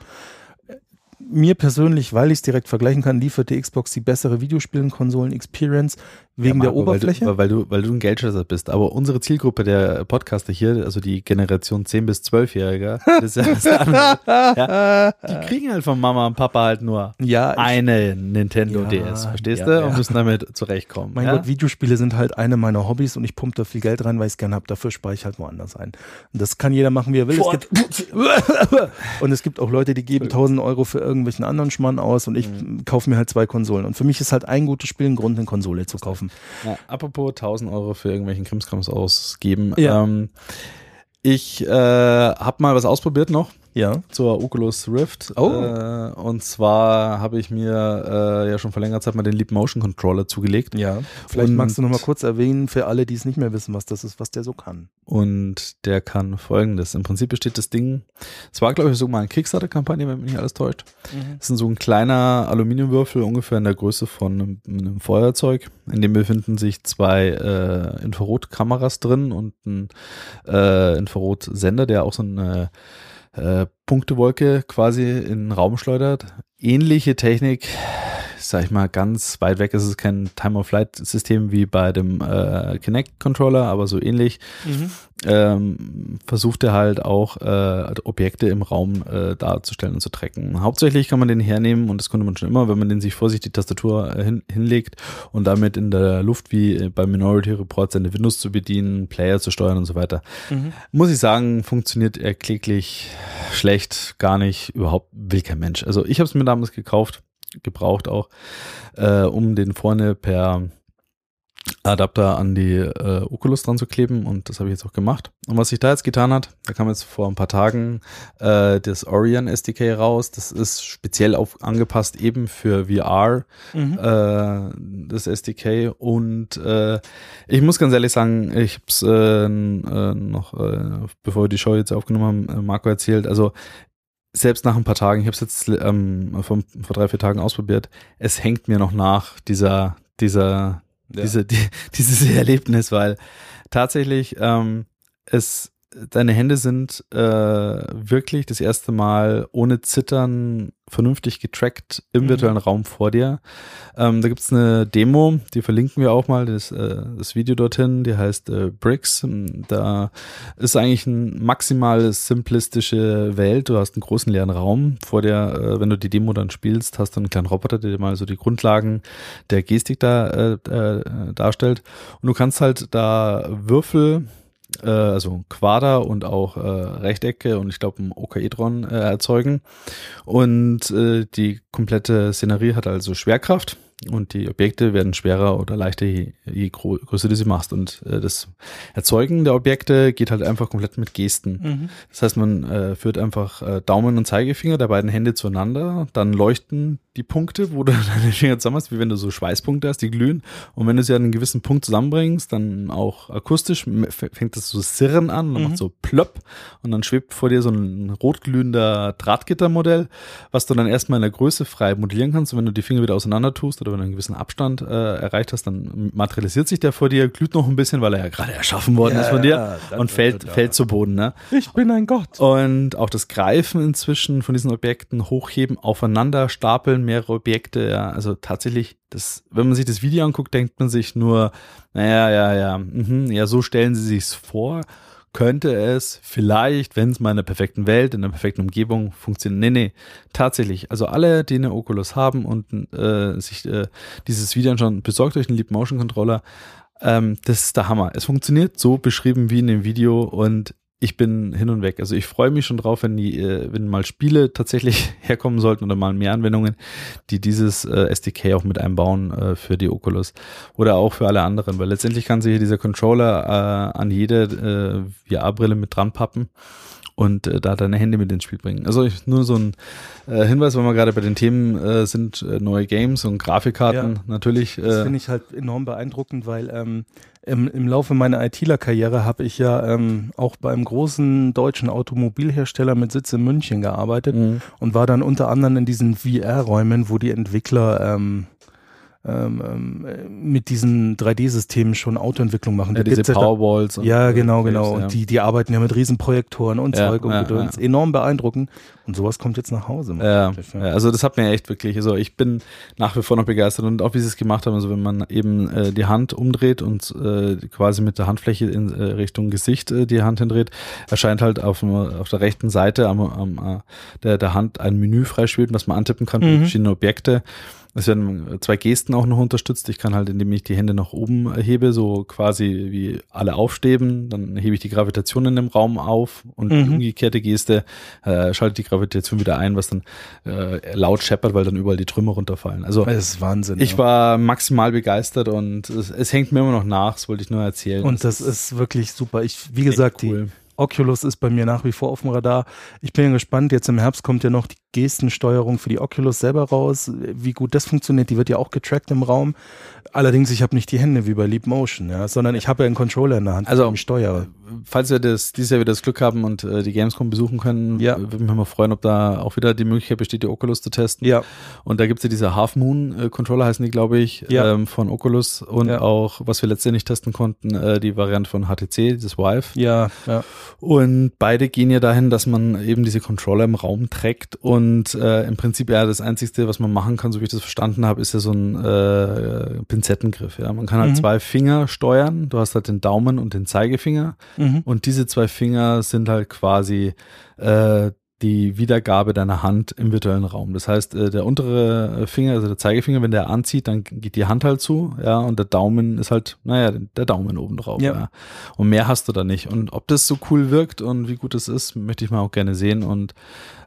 Mir persönlich, weil ich es direkt vergleichen kann, liefert die Xbox die bessere Videospielen-Konsolen-Experience wegen Ja, der Marco, Oberfläche. Weil du, weil, du, weil du ein Geldschätzer bist. Aber unsere Zielgruppe der Podcaster hier, also die Generation 10- bis 12-Jähriger, das ist ja das andere. ja, die kriegen halt von Mama und Papa halt nur ja, eine Nintendo Ja, DS, verstehst du? Und müssen damit zurechtkommen. mein? Gott, Videospiele sind halt eine meiner Hobbys und ich pumpe da viel Geld rein, weil ich es gerne habe. Dafür spare ich halt woanders ein. Und das kann jeder machen, wie er will. Es gibt, und es gibt auch Leute, die geben 1000 Euro für irgendwelchen anderen Schmarrn aus und ich Mhm. kaufe mir halt zwei Konsolen. Und für mich ist halt ein gutes Spiel ein Grund, eine Konsole zu kaufen. Ja, apropos 1000 Euro für irgendwelchen Krimskrams ausgeben. Ja. Ähm, ich äh, habe mal was ausprobiert noch. Ja. zur Oculus Rift. Oh. Äh, und zwar habe ich mir äh, ja schon vor längerer Zeit mal den Leap Motion Controller zugelegt. Ja. Vielleicht Und- magst du noch mal kurz erwähnen für alle, die es nicht mehr wissen, was das ist, was der so kann. Und der kann folgendes. Im Prinzip besteht das Ding, es war, glaube ich, so mal eine Kickstarter-Kampagne, wenn mich nicht alles täuscht. Das ist so ein kleiner Aluminiumwürfel, ungefähr in der Größe von einem, einem Feuerzeug. In dem befinden sich zwei äh, Infrarotkameras drin und ein äh, Infrarotsender, der auch so eine äh, Punktewolke quasi in den Raum schleudert. Ähnliche Technik, sag ich mal, ganz weit weg. Es ist kein Time-of-Flight-System wie bei dem äh, Kinect-Controller, aber so ähnlich ähm, versucht er halt auch äh, Objekte im Raum äh, darzustellen und zu tracken. Hauptsächlich kann man den hernehmen und das konnte man schon immer, wenn man den sich vor sich die Tastatur äh, hin, hinlegt und damit in der Luft wie äh, bei Minority Report seine Windows zu bedienen, Player zu steuern und so weiter. Muss ich sagen, funktioniert er kläglich schlecht, gar nicht, überhaupt will kein Mensch. Also ich habe es mir damals gekauft, gebraucht auch, äh, um den vorne per Adapter an die äh, Oculus dran zu kleben und das habe ich jetzt auch gemacht. Und was sich da jetzt getan hat, da kam jetzt vor ein paar Tagen äh, das Orion SDK raus. Das ist speziell auf, angepasst eben für VR, äh, das SDK. Und äh, ich muss ganz ehrlich sagen, ich habe es äh, äh, noch, äh, bevor wir die Show jetzt aufgenommen haben, äh, Marco erzählt. Also selbst nach ein paar Tagen, ich habe es jetzt ähm, vor, vor drei, vier Tagen ausprobiert, es hängt mir noch nach, dieser, dieser, Ja. diese, die, dieses Erlebnis, weil tatsächlich ähm, es deine Hände sind äh, wirklich das erste Mal ohne Zittern vernünftig getrackt im Mhm. virtuellen Raum vor dir. Ähm, da gibt's eine Demo, die verlinken wir auch mal, das, äh, das Video dorthin, die heißt äh, Bricks. Da ist eigentlich eine maximal simplistische Welt. Du hast einen großen leeren Raum vor dir, äh, wenn du die Demo dann spielst, hast du einen kleinen Roboter, der dir mal so die Grundlagen der Gestik da äh, äh, darstellt. Und du kannst halt da Würfel äh, also Quader und auch äh, Rechtecke und ich glaube ein Okaedron äh, erzeugen. Und äh, die komplette Szenerie hat also Schwerkraft und die Objekte werden schwerer oder leichter, je, je größer du sie machst. Und äh, das Erzeugen der Objekte geht halt einfach komplett mit Gesten. Das heißt, man äh, führt einfach äh, Daumen und Zeigefinger der beiden Hände zueinander, dann leuchten die Punkte, wo du deine Finger zusammen hast, wie wenn du so Schweißpunkte hast, die glühen. Und wenn du sie an einen gewissen Punkt zusammenbringst, dann auch akustisch fängt das so Sirren an und macht so plöpp und dann schwebt vor dir so ein rotglühender Drahtgittermodell, was du dann erstmal in der Größe frei modellieren kannst. Und wenn du die Finger wieder auseinander tust oder du einen gewissen Abstand äh, erreicht hast, dann materialisiert sich der vor dir, glüht noch ein bisschen, weil er ja gerade erschaffen worden Ja, ist von ja, dir da, und fällt, fällt zu Boden. Ne? Ich bin ein Gott. Und auch das Greifen inzwischen von diesen Objekten hochheben, aufeinander stapeln, mehrere Objekte, ja, also tatsächlich, das, wenn man sich das Video anguckt, denkt man sich nur, naja, ja, ja, mhm, ja, so stellen sie sich's vor. Könnte es vielleicht, wenn es mal in der perfekten Welt, in der perfekten Umgebung funktioniert. Nee, nee, tatsächlich. Also alle, die eine Oculus haben und äh, sich äh, dieses Video anschauen, besorgt euch einen Leap Motion Controller. Ähm, das ist der Hammer. Es funktioniert so beschrieben wie in dem Video und ich bin hin und weg. Also ich freue mich schon drauf, wenn die, äh, wenn mal Spiele tatsächlich herkommen sollten oder mal mehr Anwendungen, die dieses äh, SDK auch mit einbauen äh, für die Oculus oder auch für alle anderen, weil letztendlich kann sich dieser Controller an jede VR-Brille mit dran pappen und äh, da deine Hände mit ins Spiel bringen. Also ich, nur so ein äh, Hinweis, wenn wir gerade bei den Themen äh, sind, äh, neue Games und Grafikkarten Ja. natürlich. Das Äh, finde ich halt enorm beeindruckend, weil ähm, im, im Laufe meiner ITler-Karriere habe ich ja ähm, auch beim großen deutschen Automobilhersteller mit Sitz in München gearbeitet mh. und war dann unter anderem in diesen VR-Räumen, wo die Entwickler ähm, ähm, ähm, äh, mit diesen 3D-Systemen schon Autoentwicklung machen. ja, Da diese gibt's ja da- Powerwalls. und, Ja, genau, genau. ja. Die, die arbeiten ja mit Riesenprojektoren und Ja, Zeug und ja, Gedöns. ja. Enorm beeindruckend. Und sowas kommt jetzt nach Hause. Ja, also das hat mir echt wirklich, also ich bin nach wie vor noch begeistert und auch wie sie es gemacht haben, also wenn man eben äh, die Hand umdreht und äh, quasi mit der Handfläche in äh, Richtung Gesicht äh, die Hand hindreht, erscheint halt auf, auf der rechten Seite am, am äh, der, der Hand ein Menü freischweben, das man antippen kann für Mhm. verschiedene Objekte. Es werden zwei Gesten auch noch unterstützt. Ich kann halt, indem ich die Hände nach oben hebe, so quasi wie alle aufsteben, dann hebe ich die Gravitation in dem Raum auf und die Mhm. umgekehrte Geste äh, schaltet die Gravitation wieder ein, was dann äh, laut scheppert, weil dann überall die Trümmer runterfallen. Also Das ist Wahnsinn. ich ja. war maximal begeistert und es, es hängt mir immer noch nach, das wollte ich nur erzählen. Und das ist wirklich super. Ich, wie gesagt, die cool. Oculus ist bei mir nach wie vor auf dem Radar. Ich bin gespannt. Jetzt im Herbst kommt ja noch die Gestensteuerung für die Oculus selber raus. Wie gut das funktioniert, die wird ja auch getrackt im Raum. Allerdings, ich habe nicht die Hände wie bei Leap Motion, ja, sondern ich habe ja einen Controller in der Hand, Also, steuere. falls wir das dieses Jahr wieder das Glück haben und äh, die Gamescom besuchen können, Ja. würde mich mal freuen, ob da auch wieder die Möglichkeit besteht, die Oculus zu testen. Ja, Und da gibt's ja diese Half Moon äh, Controller, heißen die, glaube ich, Ja. ähm, von Oculus und Ja. auch, was wir letztens nicht testen konnten, äh, die Variante von HTC, das Vive. ja, ja. Und beide gehen ja dahin, dass man eben diese Controller im Raum trägt und äh, im Prinzip ja das Einzige, was man machen kann, so wie ich das verstanden habe, ist ja so ein äh, Pinzettengriff. Ja, man kann halt Mhm. zwei Finger steuern. Du hast halt den Daumen und den Zeigefinger Mhm. und diese zwei Finger sind halt quasi äh, die Wiedergabe deiner Hand im virtuellen Raum. Das heißt, äh, der untere Finger, also der Zeigefinger, wenn der anzieht, dann geht die Hand halt zu, ja, und der Daumen ist halt, naja, der Daumen oben drauf. Ja. Ja. Und mehr hast du da nicht. Und ob das so cool wirkt und wie gut es ist, möchte ich mal auch gerne sehen. Und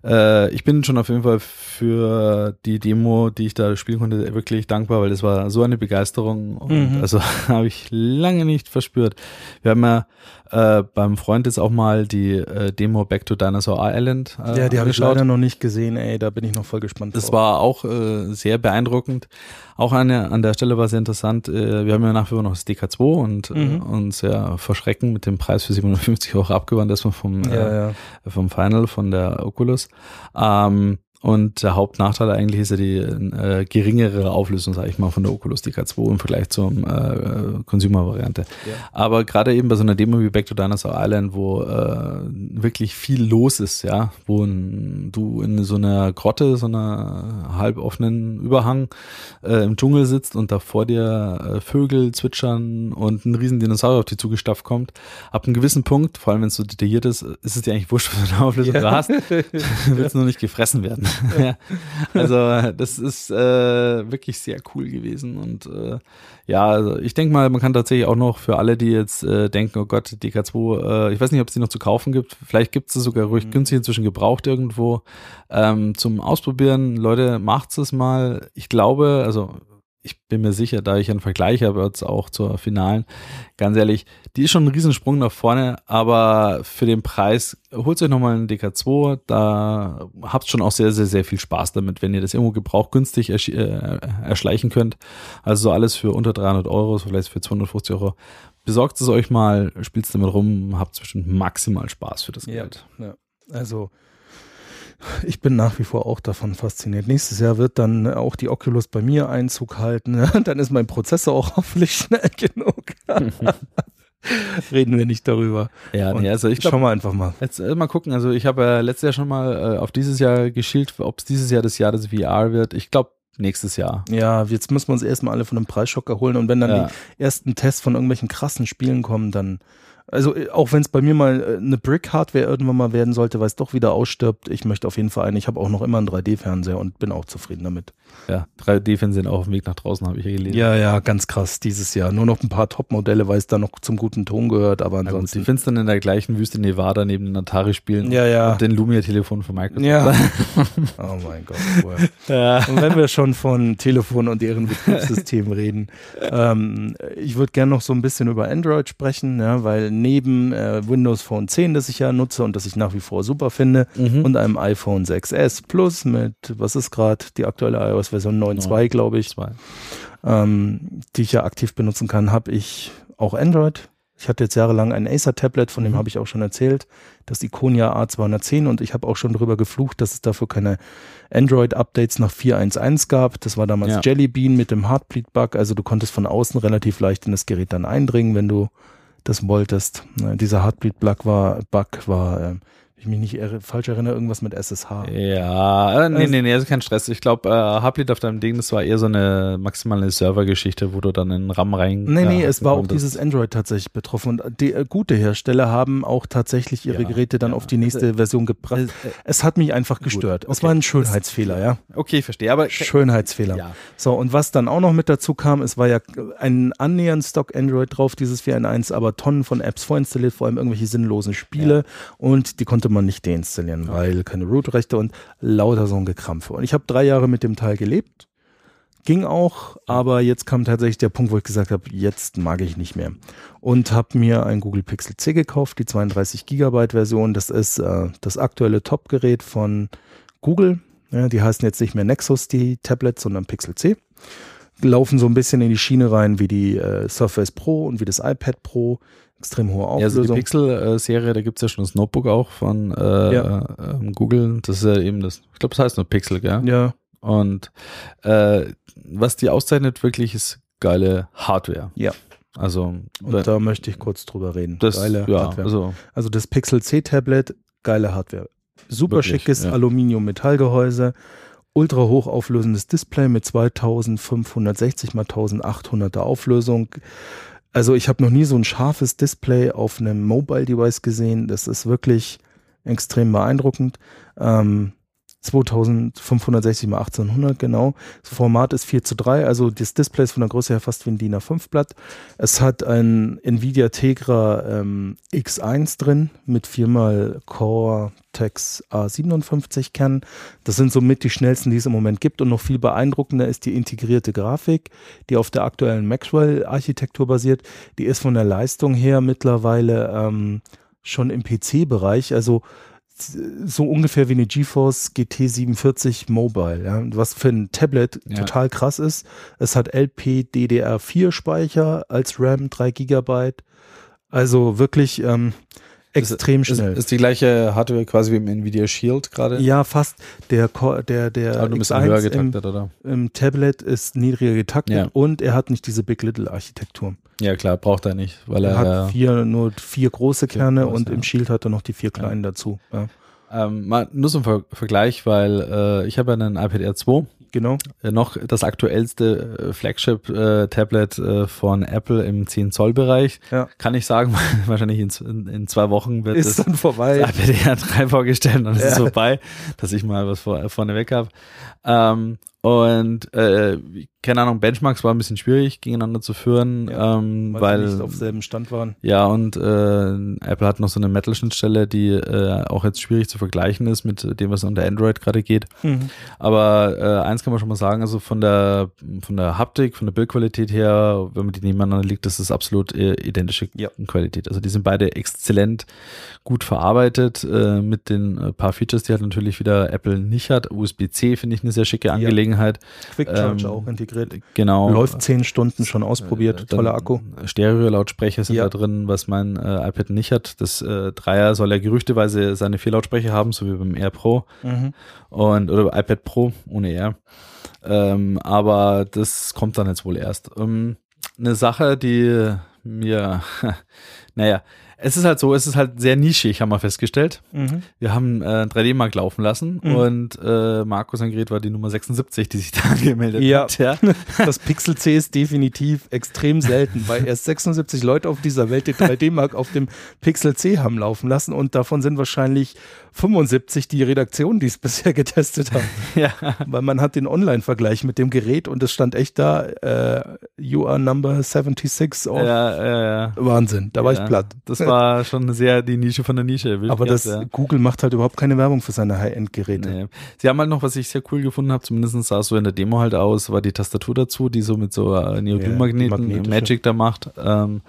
äh, ich bin schon auf jeden Fall für die Demo, die ich da spielen konnte, wirklich dankbar, weil das war so eine Begeisterung. Und Mhm. also habe ich lange nicht verspürt. Wir haben ja äh, beim Freund jetzt auch mal die äh, Demo Back to Dinosaur Island. Äh, ja, die habe ich leider noch nicht gesehen, ey, da bin ich noch voll gespannt Das drauf. war auch äh, sehr beeindruckend. Auch eine, an der Stelle war sehr interessant. Äh, wir haben ja nach wie vor noch das DK2 und äh, Mhm. uns ja verschrecken mit dem Preis für 750 Euro abgewandt, das war vom, äh, ja, ja. vom Final von der Oculus. Ähm, und der Hauptnachteil eigentlich ist ja die äh, geringere Auflösung, sage ich mal, von der Oculus DK2 im Vergleich zur äh, Consumer-Variante. Ja. Aber gerade eben bei so einer Demo wie Back to Dinosaur Island, wo äh, wirklich viel los ist, ja, wo ein, du in so einer Grotte, so einer halboffenen Überhang äh, im Dschungel sitzt und da vor dir äh, Vögel zwitschern und ein riesen Dinosaurier auf dich zugestafft kommt. Ab einem gewissen Punkt, vor allem wenn es so detailliert ist, ist es dir eigentlich wurscht, was für eine Auflösung du hast. Du willst nur nicht gefressen werden. ja. Also das ist äh, wirklich sehr cool gewesen und äh, ja, also ich denke mal, man kann tatsächlich auch noch für alle, die jetzt äh, denken, oh Gott, DK2, äh, ich weiß nicht, ob es die noch zu kaufen gibt, vielleicht gibt es sie sogar ruhig Mhm. günstig inzwischen gebraucht irgendwo ähm, zum Ausprobieren. Leute, macht's es mal. Ich glaube, also ich bin mir sicher, da ich einen Vergleich habe jetzt auch zur Finalen, ganz ehrlich, die ist schon ein Riesensprung nach vorne, aber für den Preis holt euch nochmal einen DK2, da habt schon auch sehr, sehr, sehr viel Spaß damit, wenn ihr das irgendwo gebraucht günstig ersch äh, erschleichen könnt. Also so alles für unter 300 Euro, so vielleicht für 250 Euro. Besorgt es euch mal, spielt es damit rum, habt bestimmt maximal Spaß für das Ja, Geld. ja. Also ich bin nach wie vor auch davon fasziniert. Nächstes Jahr wird dann auch die Oculus bei mir Einzug halten. dann ist mein Prozessor auch hoffentlich schnell genug. Reden wir nicht darüber. Ja, nee, also ich Schauen glaube, wir einfach mal. Jetzt äh, mal gucken. Also ich habe ja letztes Jahr schon mal äh, auf dieses Jahr geschielt, ob es dieses Jahr das Jahr des VR wird. Ich glaube nächstes Jahr. Ja, jetzt müssen wir uns erstmal alle von einem Preisschock erholen und wenn dann Ja. die ersten Tests von irgendwelchen krassen Spielen kommen, dann also äh, auch wenn es bei mir mal äh, eine Brick-Hardware irgendwann mal werden sollte, weil es doch wieder ausstirbt, ich möchte auf jeden Fall einen. Ich habe auch noch immer einen 3D-Fernseher und bin auch zufrieden damit. Ja, 3D-Fernsehen auch auf dem Weg nach draußen, habe ich ja gelesen. Ja, ja, ganz krass dieses Jahr. Nur noch ein paar Top-Modelle, weil es da noch zum guten Ton gehört, aber gut, ansonsten. die findest dann in der gleichen Wüste Nevada neben den Atari-Spielen ja, ja. und den Lumia-Telefon von Microsoft. Ja. oh mein Gott. Boah. ja. Und wenn wir schon von Telefon und deren Betriebssystem reden, ähm, ich würde gerne noch so ein bisschen über Android sprechen, ja, weil neben äh, Windows Phone 10, das ich ja nutze und das ich nach wie vor super finde, Mhm. und einem iPhone 6S Plus mit, was ist gerade die aktuelle iOS-Version 9.2, glaube ich, ähm, die ich ja aktiv benutzen kann, habe ich auch Android. Ich hatte jetzt jahrelang ein Acer-Tablet, von dem Mhm. habe ich auch schon erzählt, das Iconia A210 und ich habe auch schon drüber geflucht, dass es dafür keine Android-Updates nach 4.1.1 gab. Das war damals Ja. Jelly Bean mit dem Heartbleed-Bug, also du konntest von außen relativ leicht in das Gerät dann eindringen, wenn du das wolltest. Ne, Dieser Heartbleed-Bug war, Bug war, ähm, ich mich nicht irre, falsch erinnere, irgendwas mit SSH. Ja, äh, nee, Also- nee, nee, also kein Stress. Ich glaube, äh, Hublead auf deinem Ding, das war eher so eine maximale Servergeschichte, wo du dann in RAM rein. Nee, nee, äh, es war auch dieses Android tatsächlich betroffen. Und die äh, gute Hersteller haben auch tatsächlich ihre Ja, Geräte dann ja. auf die nächste Also, Version gebracht. Äh, Es hat mich einfach Gut, gestört. Es okay. war ein Schönheitsfehler, ja. Okay, ich verstehe, aber Schönheitsfehler. ja. So, und was dann auch noch mit dazu kam, es war ja ein annähernd Stock Android drauf, dieses 4.1, aber Tonnen von Apps vorinstalliert, vor allem irgendwelche sinnlosen Spiele und die konnte man nicht deinstallieren, weil keine Root-Rechte und lauter so ein Gekrampfe. Und ich habe drei Jahre mit dem Teil gelebt. Ging auch, aber jetzt kam tatsächlich der Punkt, wo ich gesagt habe, jetzt mag ich nicht mehr. Und habe mir ein Google Pixel C gekauft, die 32 Gigabyte Version. Das ist äh, das aktuelle Top-Gerät von Google. Ja, die heißen jetzt nicht mehr Nexus, die Tablets, sondern Pixel C. Laufen so ein bisschen in die Schiene rein wie die äh, Surface Pro und wie das iPad Pro. Extrem hohe Auflösung. Ja, also die Pixel-Serie, da gibt es ja schon das Notebook auch von äh, Ja. äh, Google. Das ist ja eben das, ich glaube, das heißt nur Pixel, gell? ja, Und äh, was die auszeichnet wirklich ist geile Hardware. Ja. Also und da möchte ich kurz drüber reden. das, Geile ja, Hardware. also Also das Pixel C Tablet, geile Hardware. Super Wirklich, schickes ja. Aluminium-Metallgehäuse, ultra hochauflösendes Display mit 2560 x 1800er Auflösung. Also ich habe noch nie so ein scharfes Display auf einem Mobile Device gesehen. Das ist wirklich extrem beeindruckend. Ähm, 2560 x 1800, genau. Das Format ist 4 zu 3, also das Display ist von der Größe her fast wie ein DIN A5-Blatt. Es hat ein Nvidia Tegra ähm, X1 drin mit viermal Cortex A57 Kern. Das sind somit die schnellsten, die es im Moment gibt. Und noch viel beeindruckender ist die integrierte Grafik, die auf der aktuellen Maxwell-Architektur basiert. Die ist von der Leistung her mittlerweile ähm, schon im PC-Bereich. Also so ungefähr wie eine GeForce GT 47 Mobile, ja, was für ein Tablet Ja. total krass ist. Es hat LPDDR4 Speicher als RAM 3 Gigabyte. Also wirklich ähm, extrem ist, schnell. ist die gleiche Hardware quasi wie im Nvidia Shield gerade. ja, fast. Der, der, der aber du bist höher X1 im, getaktet, oder? im Tablet ist niedriger getaktet Ja. und er hat nicht diese Big Little Architektur. Ja, klar, braucht er nicht, weil Er er, hat vier, nur vier große Kerne große, und im Shield hat er noch die vier kleinen dazu. Ja. ähm, mal nur zum Ver Vergleich, weil äh, ich habe ja einen iPad Air 2 Genau. äh, noch das aktuellste äh, Flagship-Tablet äh, von Apple im 10-Zoll-Bereich. Ja. Kann ich sagen, wahrscheinlich in, in, zwei Wochen wird Ist das dann vorbei. das iPad Air 3 vorgestellt und es ist Ja. vorbei, dass ich mal was vor, vorne weg habe. Ähm, und äh, keine Ahnung, Benchmarks war ein bisschen schwierig gegeneinander zu führen, Ja, ähm, weil, weil sie nicht auf selben Stand waren. ja, und äh, Apple hat noch so eine Metal-Schnittstelle, die äh, auch jetzt schwierig zu vergleichen ist mit dem, was unter Android gerade geht. Aber äh, eins kann man schon mal sagen, also von der von der Haptik, von der Bildqualität her, wenn man die nebeneinander legt, das ist absolut äh, identische Ja. Qualität. Also die sind beide exzellent gut verarbeitet äh, mit den äh, paar Features, die halt natürlich wieder Apple nicht hat. USB-C finde ich eine sehr schicke Angelegenheit. Quick Charge Ähm, auch integriert. Genau. Läuft zehn Stunden schon ausprobiert. Äh, Toller Akku. Stereo-Lautsprecher sind Ja. da drin, was mein äh, iPad nicht hat. Das äh, Dreier soll ja gerüchteweise seine vier Lautsprecher haben, so wie beim Air Pro und oder iPad Pro ohne Air. Ähm, aber das kommt dann jetzt wohl erst. Ähm, eine Sache, die mir, naja, es ist halt so, es ist halt sehr nischig, haben wir festgestellt. Mhm. Wir haben äh, 3D-Mark laufen lassen Mhm. und äh, Markus sein Gerät war die Nummer 76, die sich da angemeldet Ja. hat. Ja. Das Pixel C ist definitiv extrem selten, weil erst 76 Leute auf dieser Welt den 3D-Mark auf dem Pixel C haben laufen lassen und davon sind wahrscheinlich 75 die Redaktion, die es bisher getestet haben. ja. Weil man hat den Online-Vergleich mit dem Gerät und es stand echt da, äh, you are number 76 of Ja, ja, ja. Wahnsinn, da war ich platt. Das war schon sehr die Nische von der Nische. Aber das, ja. Google macht halt überhaupt keine Werbung für seine High-End-Geräte. Nee. Sie haben halt noch, was ich sehr cool gefunden habe, zumindest sah es so in der Demo halt aus, war die Tastatur dazu, die so mit so äh, Neodym-Magneten magnetische. Magic da macht. Ähm,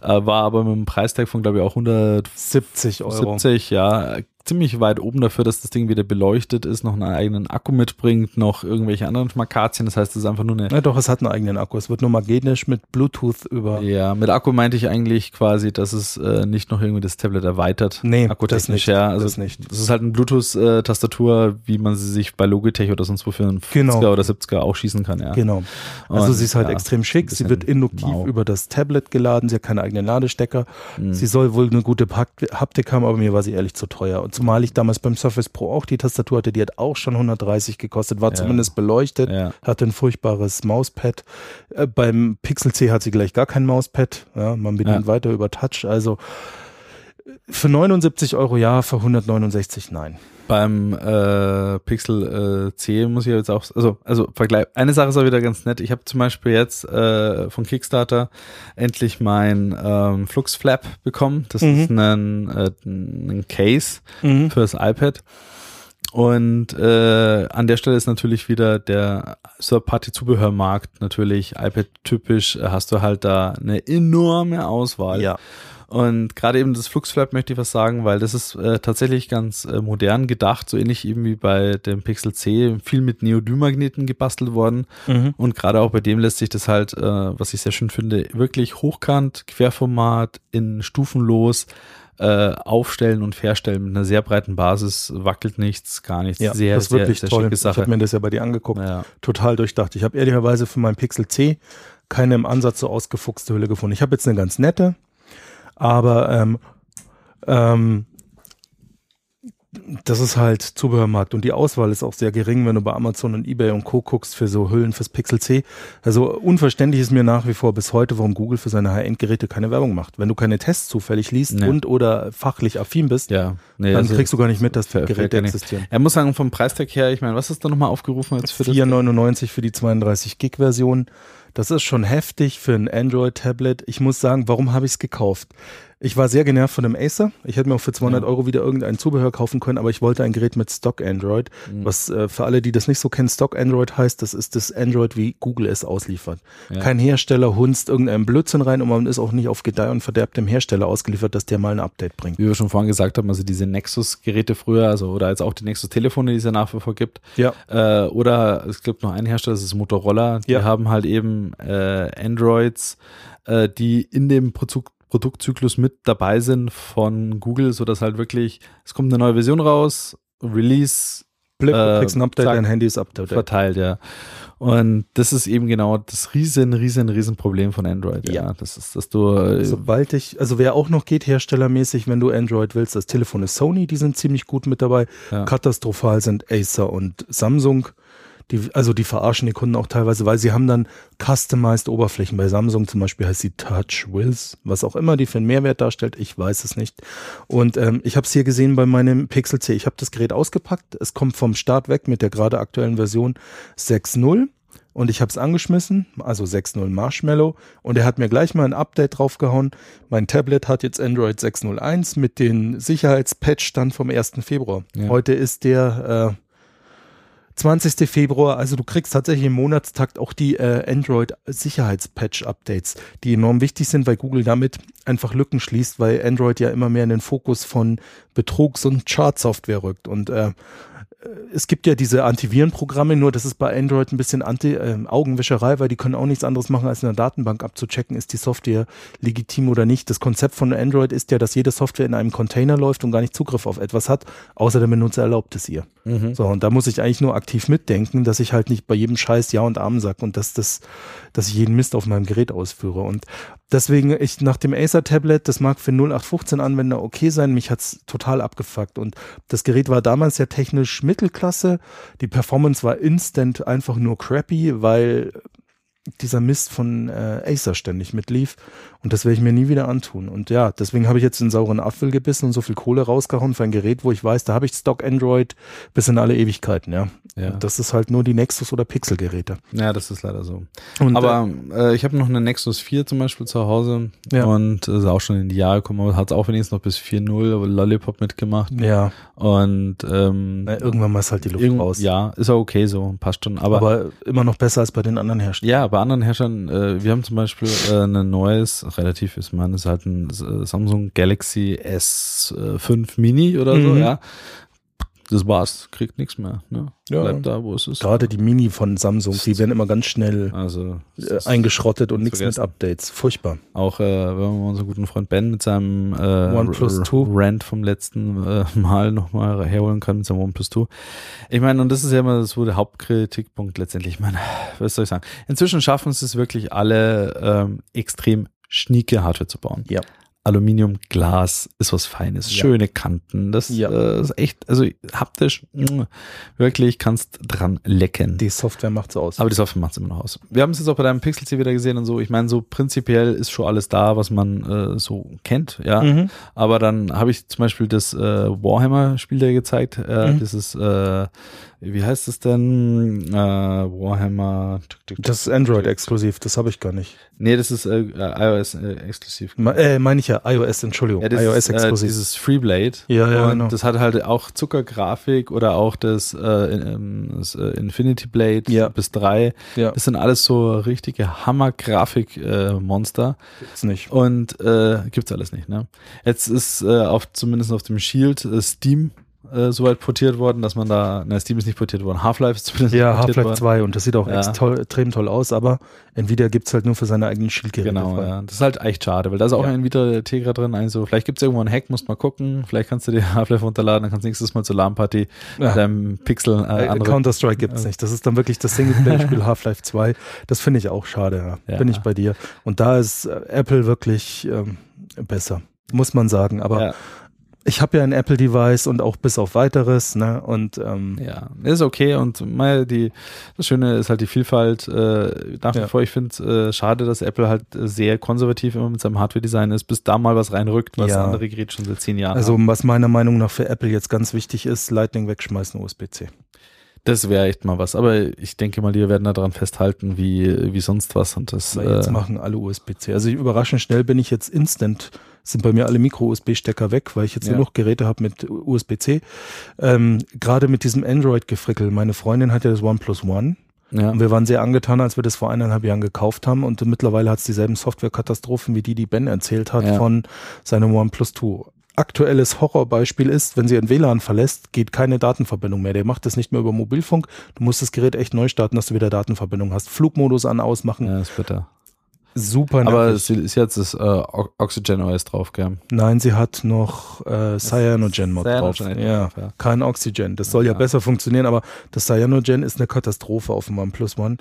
äh, war aber mit einem Preistag von, glaube ich, auch 170, 70 Euro. ja. Ziemlich weit oben dafür, dass das Ding wieder beleuchtet ist, noch einen eigenen Akku mitbringt, noch irgendwelche anderen Schmakazien. Das heißt, es ist einfach nur eine Na doch, es hat einen eigenen Akku. Es wird nur magnetisch mit Bluetooth über. Ja, mit Akku meinte ich eigentlich quasi, dass es äh, nicht noch irgendwie das Tablet erweitert. Nee, das nicht, ja. Also das nicht. Das ist halt eine Bluetooth-Tastatur, wie man sie sich bei Logitech oder sonst wo für einen 50er Genau. oder 70er auch schießen kann, ja. Genau. Also Und, sie ist halt ja, extrem schick. Sie wird induktiv mau. über das Tablet geladen. Sie hat keine eigenen Ladestecker. Mhm. Sie soll wohl eine gute Haptik Haptik haben, aber mir war sie ehrlich zu teuer. Und zumal ich damals beim Surface Pro auch die Tastatur hatte, die hat auch schon 130 gekostet, war Ja. zumindest beleuchtet, Ja. hatte ein furchtbares Mauspad. Äh, beim Pixel C hat sie gleich gar kein Mauspad. Ja, man bedient Ja. weiter über Touch. Also für 79 Euro ja, für 169 nein. Beim äh, Pixel äh, C muss ich jetzt auch, also, also Vergleich, eine Sache ist auch wieder ganz nett. Ich habe zum Beispiel jetzt äh, von Kickstarter endlich mein ähm, Flux Flap bekommen. Das Mhm. ist ein, äh, ein Case fürs iPad. Und äh, an der Stelle ist natürlich wieder der Third-Party-Zubehörmarkt natürlich iPad-typisch, hast du halt da eine enorme Auswahl. Ja. Und gerade eben das Fluxflap möchte ich was sagen, weil das ist äh, tatsächlich ganz äh, modern gedacht, so ähnlich eben wie bei dem Pixel C, viel mit Neodym-Magneten gebastelt worden. Mhm. Und gerade auch bei dem lässt sich das halt, äh, was ich sehr schön finde, wirklich hochkant, Querformat, in stufenlos äh, aufstellen und verstellen mit einer sehr breiten Basis, wackelt nichts, gar nichts. Ja, sehr, das ist sehr, wirklich sehr toll. schicke Ich Sache. habe mir das ja bei dir angeguckt. Ja. Total durchdacht. Ich habe ehrlicherweise für mein Pixel C keine im Ansatz so ausgefuchste Hülle gefunden. Ich habe jetzt eine ganz nette, aber ähm, ähm, das ist halt Zubehörmarkt und die Auswahl ist auch sehr gering, wenn du bei Amazon und eBay und Co. guckst für so Hüllen fürs Pixel C. Also unverständlich ist mir nach wie vor bis heute, warum Google für seine High-End-Geräte keine Werbung macht. Wenn du keine Tests zufällig liest Nee. und oder fachlich affin bist, Ja, nee, dann also kriegst du gar nicht mit, dass die Geräte existieren. Er muss sagen, vom Preistag her, ich meine, was ist da nochmal aufgerufen jetzt für das? 4,99 für die 32 Gig Version. Das ist schon heftig für ein Android-Tablet. Ich muss sagen, warum habe ich es gekauft? Ich war sehr genervt von dem Acer. Ich hätte mir auch für 200 Ja. Euro wieder irgendein Zubehör kaufen können, aber ich wollte ein Gerät mit Stock Android. Mhm. Was äh, für alle, die das nicht so kennen, Stock Android heißt, das ist das Android, wie Google es ausliefert. Ja. Kein Hersteller hunzt irgendeinen Blödsinn rein und man ist auch nicht auf Gedeih und Verderb dem Hersteller ausgeliefert, dass der mal ein Update bringt. Wie wir schon vorhin gesagt haben, also diese Nexus-Geräte früher, also oder jetzt auch die Nexus-Telefone, die es ja nach wie vor gibt. Ja. Äh, oder es gibt noch einen Hersteller, das ist Motorola, die Ja. haben halt eben äh, Androids, äh, die in dem Produkt Produktzyklus mit dabei sind von Google, so dass halt wirklich, es kommt eine neue Version raus, Release Blip, du Äh, kriegst ein Update, zack. dein Handy ist updated. verteilt, ja. Und das ist eben genau das riesen, riesen, riesen Problem von Android. Ja, Ja. das ist, dass du äh, Sobald ich, also wer auch noch geht, herstellermäßig, wenn du Android willst, das Telefon ist Sony, die sind ziemlich gut mit dabei. Ja. Katastrophal sind Acer und Samsung. Die, also die verarschen die Kunden auch teilweise, weil sie haben dann customized Oberflächen. Bei Samsung zum Beispiel heißt sie Touch Wiz, was auch immer die für einen Mehrwert darstellt, ich weiß es nicht. Und ähm, ich habe es hier gesehen bei meinem Pixel C. Ich habe das Gerät ausgepackt. Es kommt vom Start weg mit der gerade aktuellen Version 6.0 und ich habe es angeschmissen, also 6.0 Marshmallow und er hat mir gleich mal ein Update draufgehauen. Mein Tablet hat jetzt Android 6.01 mit den Sicherheitspatch dann vom 1. Februar. Ja. Heute ist der äh, 20. Februar, also du kriegst tatsächlich im Monatstakt auch die äh, Android-Sicherheitspatch-Updates, die enorm wichtig sind, weil Google damit einfach Lücken schließt, weil Android ja immer mehr in den Fokus von Betrugs- und Chart-Software rückt. Und äh, es gibt ja diese Antivirenprogramme, nur das ist bei Android ein bisschen Anti äh, Augenwischerei, weil die können auch nichts anderes machen, als in der Datenbank abzuchecken, ist die Software legitim oder nicht. Das Konzept von Android ist ja, dass jede Software in einem Container läuft und gar nicht Zugriff auf etwas hat, außer der Benutzer erlaubt es ihr. Mhm. So, und da muss ich eigentlich nur aktiv mitdenken, dass ich halt nicht bei jedem Scheiß Ja und Amen sag und dass das, dass ich jeden Mist auf meinem Gerät ausführe. Und deswegen, ich nach dem Acer-Tablet, das mag für 0815-Anwender okay sein, mich hat's total abgefuckt. Und das Gerät war damals ja technisch Mittelklasse. Die Performance war instant einfach nur crappy, weil dieser Mist von äh, Acer ständig mitlief. Und das werde ich mir nie wieder antun. Und ja, deswegen habe ich jetzt den sauren Apfel gebissen und so viel Kohle rausgehauen für ein Gerät, wo ich weiß, da habe ich Stock Android bis in alle Ewigkeiten, ja. Ja. Und das ist halt nur die Nexus- oder Pixel-Geräte. ja, das ist leider so. Und, Aber äh, ich habe noch eine Nexus 4 zum Beispiel zu Hause Ja. und ist auch schon in die Jahre gekommen, hat auch wenigstens noch bis 4.0 aber Lollipop mitgemacht. äh, ja, Und ähm, na, irgendwann mal ist halt die Luft irgend- raus. ja, ist auch okay so, passt schon. Aber, Aber, immer noch besser als bei den anderen Herstellern. ja, bei anderen Herstellern, äh, wir haben zum Beispiel äh, ein neues, relativ ist man, ist halt ein äh, Samsung Galaxy S5 Mini oder so, Mhm. ja. Das war's, kriegt nichts mehr. Ne? Ja. Bleibt da, wo es ist. Gerade die Mini von Samsung, die werden immer ganz schnell Also äh, eingeschrottet und nichts mit. Updates. Furchtbar. Auch äh, wenn man unseren guten Freund Ben mit seinem äh, OnePlus R- 2. Rant vom letzten äh, Mal nochmal herholen kann mit seinem OnePlus 2. Ich meine, und das ist ja immer so der Hauptkritikpunkt letztendlich. Ich meine, was soll ich sagen? Inzwischen schaffen es wirklich alle ähm, extrem schnieke Hardware zu bauen. Ja. Aluminium, Glas ist was Feines, Ja. schöne Kanten, das Ja. äh, ist echt, also haptisch, mh, wirklich kannst dran lecken. Die Software macht's aus. Aber die Software macht es immer noch aus. Wir haben es jetzt auch bei deinem Pixel C wieder gesehen und so. Ich meine, so prinzipiell ist schon alles da, was man äh, so kennt, ja. Mhm. Aber dann habe ich zum Beispiel das äh, Warhammer-Spiel dir gezeigt. Äh, Mhm. Dieses, äh, wie heißt es denn? Äh, Warhammer. Das ist Android-exklusiv, das habe ich gar nicht. Nee, das ist äh, iOS-exklusiv. Me- Äh, meine ich sicher, iOS, Entschuldigung, Ja, das iOS ist, äh, dieses Freeblade. Ja, ja, und genau. das hat halt auch Zuckergrafik oder auch das, äh, ähm, das äh, Infinity Blade Ja. bis drei. ja, Das sind alles so richtige Hammer-Grafik-Monster. gibt's nicht. und äh, gibt's alles nicht. Ne? Jetzt ist äh, auf zumindest auf dem Shield äh, Steam äh, soweit portiert worden, dass man da, na Steam ist nicht portiert worden, Half-Life ist zumindest Ja, Half-Life worden. 2 und das sieht auch Ja. toll, extrem toll aus, aber Nvidia gibt's halt nur für seine eigenen Schildgeräte. Genau, frei. ja. Das ist halt echt schade, weil da ist auch Ja. ein Nvidia Tegra drin. Also vielleicht gibt's irgendwo einen Hack, musst mal gucken. Vielleicht kannst du dir Half-Life runterladen, dann kannst du nächstes Mal zur LAN-Party Ja. mit deinem Pixel äh, Äh. Counter-Strike gibt's Ja. nicht. Das ist dann wirklich das Singleplayer-Spiel Half-Life 2. Das finde ich auch schade. Ja. Ja. Bin ich bei dir. Und da ist äh, Apple wirklich ähm, besser, muss man sagen. Aber Ja, ich habe ja ein Apple-Device und auch bis auf weiteres. Ne? Und ähm, ja, ist okay und mal die das Schöne ist halt die Vielfalt. Äh, nach wie Ja. vor, ich finde es äh, schade, dass Apple halt sehr konservativ immer mit seinem Hardware-Design ist, bis da mal was reinrückt, was Ja. andere Geräte schon seit zehn Jahren also haben. was meiner Meinung nach für Apple jetzt ganz wichtig ist, Lightning wegschmeißen, USB-C. Das wäre echt mal was. Aber ich denke mal, die werden da dran festhalten, wie, wie sonst was. Und das Weil jetzt äh, machen alle USB-C. Also überraschend schnell bin ich jetzt instant, sind bei mir alle Micro-USB-Stecker weg, weil ich jetzt Ja. nur noch Geräte habe mit USB-C. Ähm, Gerade mit diesem Android-Gefrickel. Meine Freundin hat ja das OnePlus One. ja. Und wir waren sehr angetan, als wir das vor eineinhalb Jahren gekauft haben. Und mittlerweile hat es dieselben Softwarekatastrophen wie die, die Ben erzählt hat Ja. von seinem OnePlus 2. Aktuelles Horrorbeispiel ist, wenn sie ein WLAN verlässt, geht keine Datenverbindung mehr. Der macht das nicht mehr über Mobilfunk. Du musst das Gerät echt neu starten, dass du wieder Datenverbindung hast. Flugmodus an, ausmachen. ja, ist bitter. Super Aber nervig. es ist jetzt das äh, Oxygen OS drauf, gell? Nein, sie hat noch äh, Cyanogen-Mod drauf. Cyanogen Ja, drauf, ja. kein Oxygen. Das soll ja, Ja. besser funktionieren, aber das Cyanogen ist eine Katastrophe auf dem OnePlus One.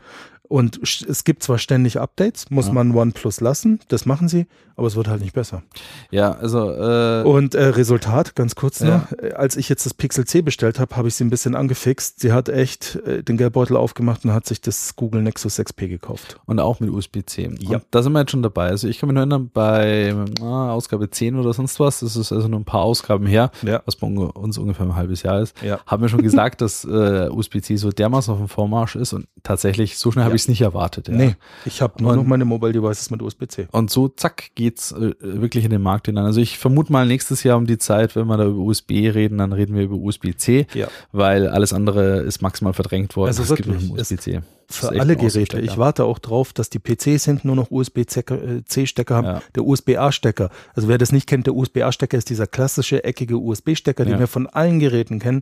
Und es gibt zwar ständig Updates, muss Ja. man OnePlus lassen, das machen sie, aber es wird halt nicht besser. Ja, also äh, Und äh, Resultat, ganz kurz Ja. noch, äh, als ich jetzt das Pixel C bestellt habe, habe ich sie ein bisschen angefixt. Sie hat echt äh, den Geldbeutel aufgemacht und hat sich das Google Nexus 6P gekauft. und auch mit USB-C. Ja. Und da sind wir jetzt schon dabei. Also ich kann mich nur erinnern, bei ah, Ausgabe 10 oder sonst was, das ist also nur ein paar Ausgaben her, Ja. was bei uns ungefähr ein halbes Jahr ist, Ja. haben wir schon gesagt, dass äh, USB-C so dermaßen auf dem Vormarsch ist und tatsächlich, so schnell habe Ja. Ich es nicht erwartet. Ja. Nee, ich habe nur Und- noch meine Mobile Devices mit USB-C. Und so, zack, geht's äh, wirklich in den Markt hinein. Also ich vermute mal nächstes Jahr um die Zeit, wenn wir da über USB reden, dann reden wir über USB-C, Ja. weil alles andere ist maximal verdrängt worden. Also Es gibt nur USB-C. Für alle Geräte. Ich warte auch drauf, dass die PCs hinten nur noch USB-C-Stecker haben. Ja. Der USB-A-Stecker. Also wer das nicht kennt, der USB-A-Stecker ist dieser klassische eckige USB-Stecker, den wir von allen Geräten kennen.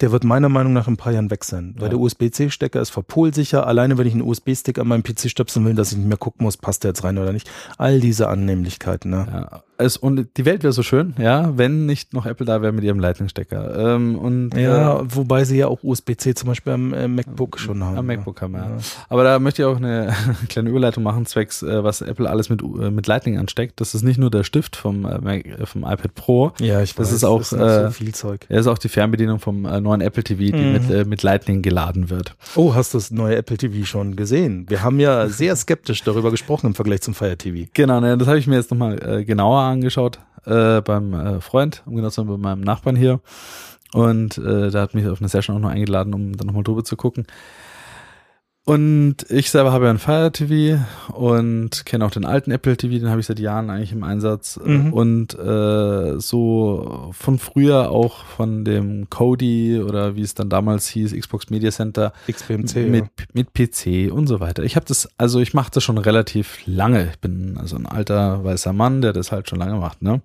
Der wird meiner Meinung nach in ein paar Jahren weg sein. Weil Ja. der USB-C-Stecker ist verpolsicher. Alleine wenn ich einen USB-Stick an meinem PC stöpseln will, dass ich nicht mehr gucken muss, passt der jetzt rein oder nicht. All diese Annehmlichkeiten. Ne? Ja, es, und die Welt wäre so schön, ja, wenn nicht noch Apple da wäre mit ihrem Lightning-Stecker. Ähm, und Ja, äh, wobei sie ja auch USB-C zum Beispiel am äh, MacBook schon haben. am? MacBook haben. Ja. Ja. Aber da möchte ich auch eine kleine Überleitung machen, zwecks, äh, was Apple alles mit, äh, mit Lightning ansteckt. Das ist nicht nur der Stift vom, äh, Mac, äh, vom iPad Pro, Ja, ich Das weiß, ist auch, noch äh, so viel Zeug. er ist auch die Fernbedienung vom äh, neuen Apple TV, die Mhm. mit, äh, mit Lightning geladen wird. Oh, hast du das neue Apple TV schon gesehen? Wir haben ja sehr skeptisch darüber gesprochen im Vergleich zum Fire TV. Genau, ne, das habe ich mir jetzt nochmal äh, angeschaut äh, beim äh, Freund, um genau zu sein, bei meinem Nachbarn hier. Und äh, da hat mich auf eine Session auch noch eingeladen, um da nochmal drüber zu gucken. Und ich selber habe ja ein Fire TV und kenne auch den alten Apple TV, den habe ich seit Jahren eigentlich im Einsatz. Mhm. Und äh, so von früher auch von dem Kodi oder wie es dann damals hieß, Xbox Media Center, XBMC. mit, ja. mit PC und so weiter. Ich habe das, also ich mache das schon relativ lange. Ich bin also ein alter weißer Mann, der das halt schon lange macht, ne?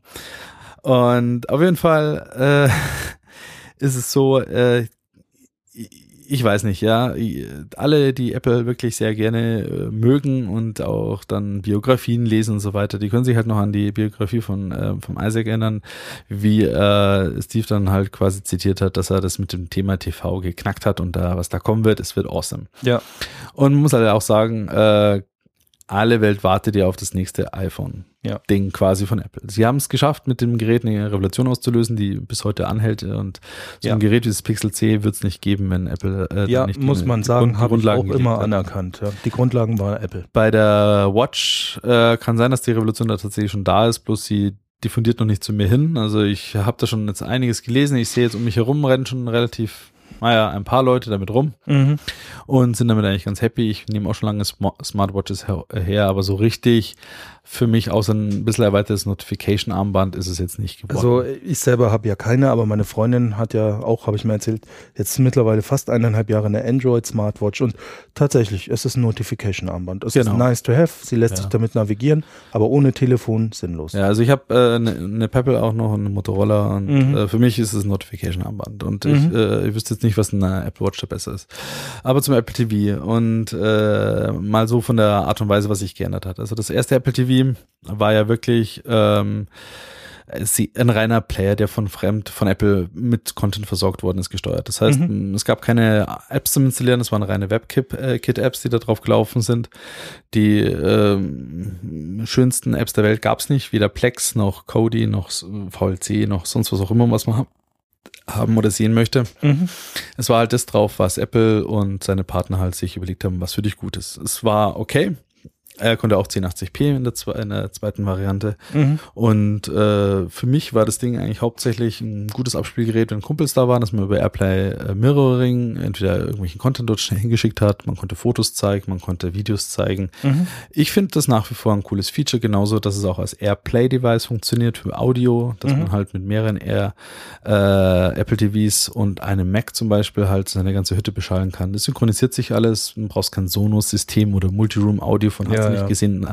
Und auf jeden Fall äh, ist es so, äh, ich weiß nicht, ja, alle, die Apple wirklich sehr gerne äh, mögen und auch dann Biografien lesen und so weiter, die können sich halt noch an die Biografie von äh, vom Isaac erinnern, wie äh, Steve dann halt quasi zitiert hat, dass er das mit dem Thema TV geknackt hat und da was da kommen wird, es wird awesome. Ja. Und man muss halt auch sagen, äh, alle Welt wartet ja auf das nächste iPhone. Ja. Ding quasi von Apple. Sie haben es geschafft, mit dem Gerät eine Revolution auszulösen, die bis heute anhält. Und so Ja. ein Gerät wie das Pixel C wird es nicht geben, wenn Apple äh, Ja, nicht muss man sagen, habe ich auch immer hat. anerkannt. Ja. Die Grundlagen waren Apple. Bei der Watch äh, kann sein, dass die Revolution da tatsächlich schon da ist, bloß sie diffundiert noch nicht zu mir hin. Also ich habe da schon jetzt einiges gelesen. Ich sehe jetzt um mich herum rennen schon relativ naja, ein paar Leute damit rum Mhm. und sind damit eigentlich ganz happy. Ich nehme auch schon lange Sma- Smartwatches her, her, aber so richtig für mich außer ein bisschen erweitertes Notification-Armband ist es jetzt nicht geworden. Also ich selber habe ja keine, aber meine Freundin hat ja auch, habe ich mir erzählt, jetzt mittlerweile fast eineinhalb Jahre eine Android Smartwatch und tatsächlich, es ist ein Notification-Armband. Es Genau. ist nice to have, sie lässt Ja. sich damit navigieren, aber ohne Telefon sinnlos. Ja, also ich habe äh, eine ne Pebble auch noch, eine Motorola und Mhm. äh, für mich ist es ein Notification-Armband und ich, Mhm. äh, ich wüsste jetzt nicht, was eine Apple Watch da besser ist. Aber zum Apple TV und äh, mal so von der Art und Weise, was sich geändert hat. Also das erste Apple TV war ja wirklich ähm, ein reiner Player, der von fremd, von Apple mit Content versorgt worden ist, gesteuert. Das heißt, es gab keine Apps zum Installieren, es waren reine WebKit-Apps, die da drauf gelaufen sind. Die ähm, schönsten Apps der Welt gab es nicht, weder Plex noch Kodi noch VLC noch sonst was auch immer, was man ha- haben oder sehen möchte. Mhm. Es war halt das drauf, was Apple und seine Partner halt sich überlegt haben, was für dich gut ist. Es war okay. Er konnte auch 1080p in der, zwe- in der zweiten Variante. Mhm. Und äh, für mich war das Ding eigentlich hauptsächlich ein gutes Abspielgerät, wenn Kumpels da waren, dass man über Airplay äh, Mirroring entweder irgendwelchen Content dort schnell hingeschickt hat, man konnte Fotos zeigen, man konnte Videos zeigen. Mhm. Ich finde das nach wie vor ein cooles Feature, genauso, dass es auch als Airplay-Device funktioniert für Audio, dass Mhm. man halt mit mehreren Air äh, Apple TVs und einem Mac zum Beispiel halt seine ganze Hütte beschallen kann. Das synchronisiert sich alles, man brauchst kein Sonos-System oder Multiroom-Audio von hast Ja, nicht ja. gesehen,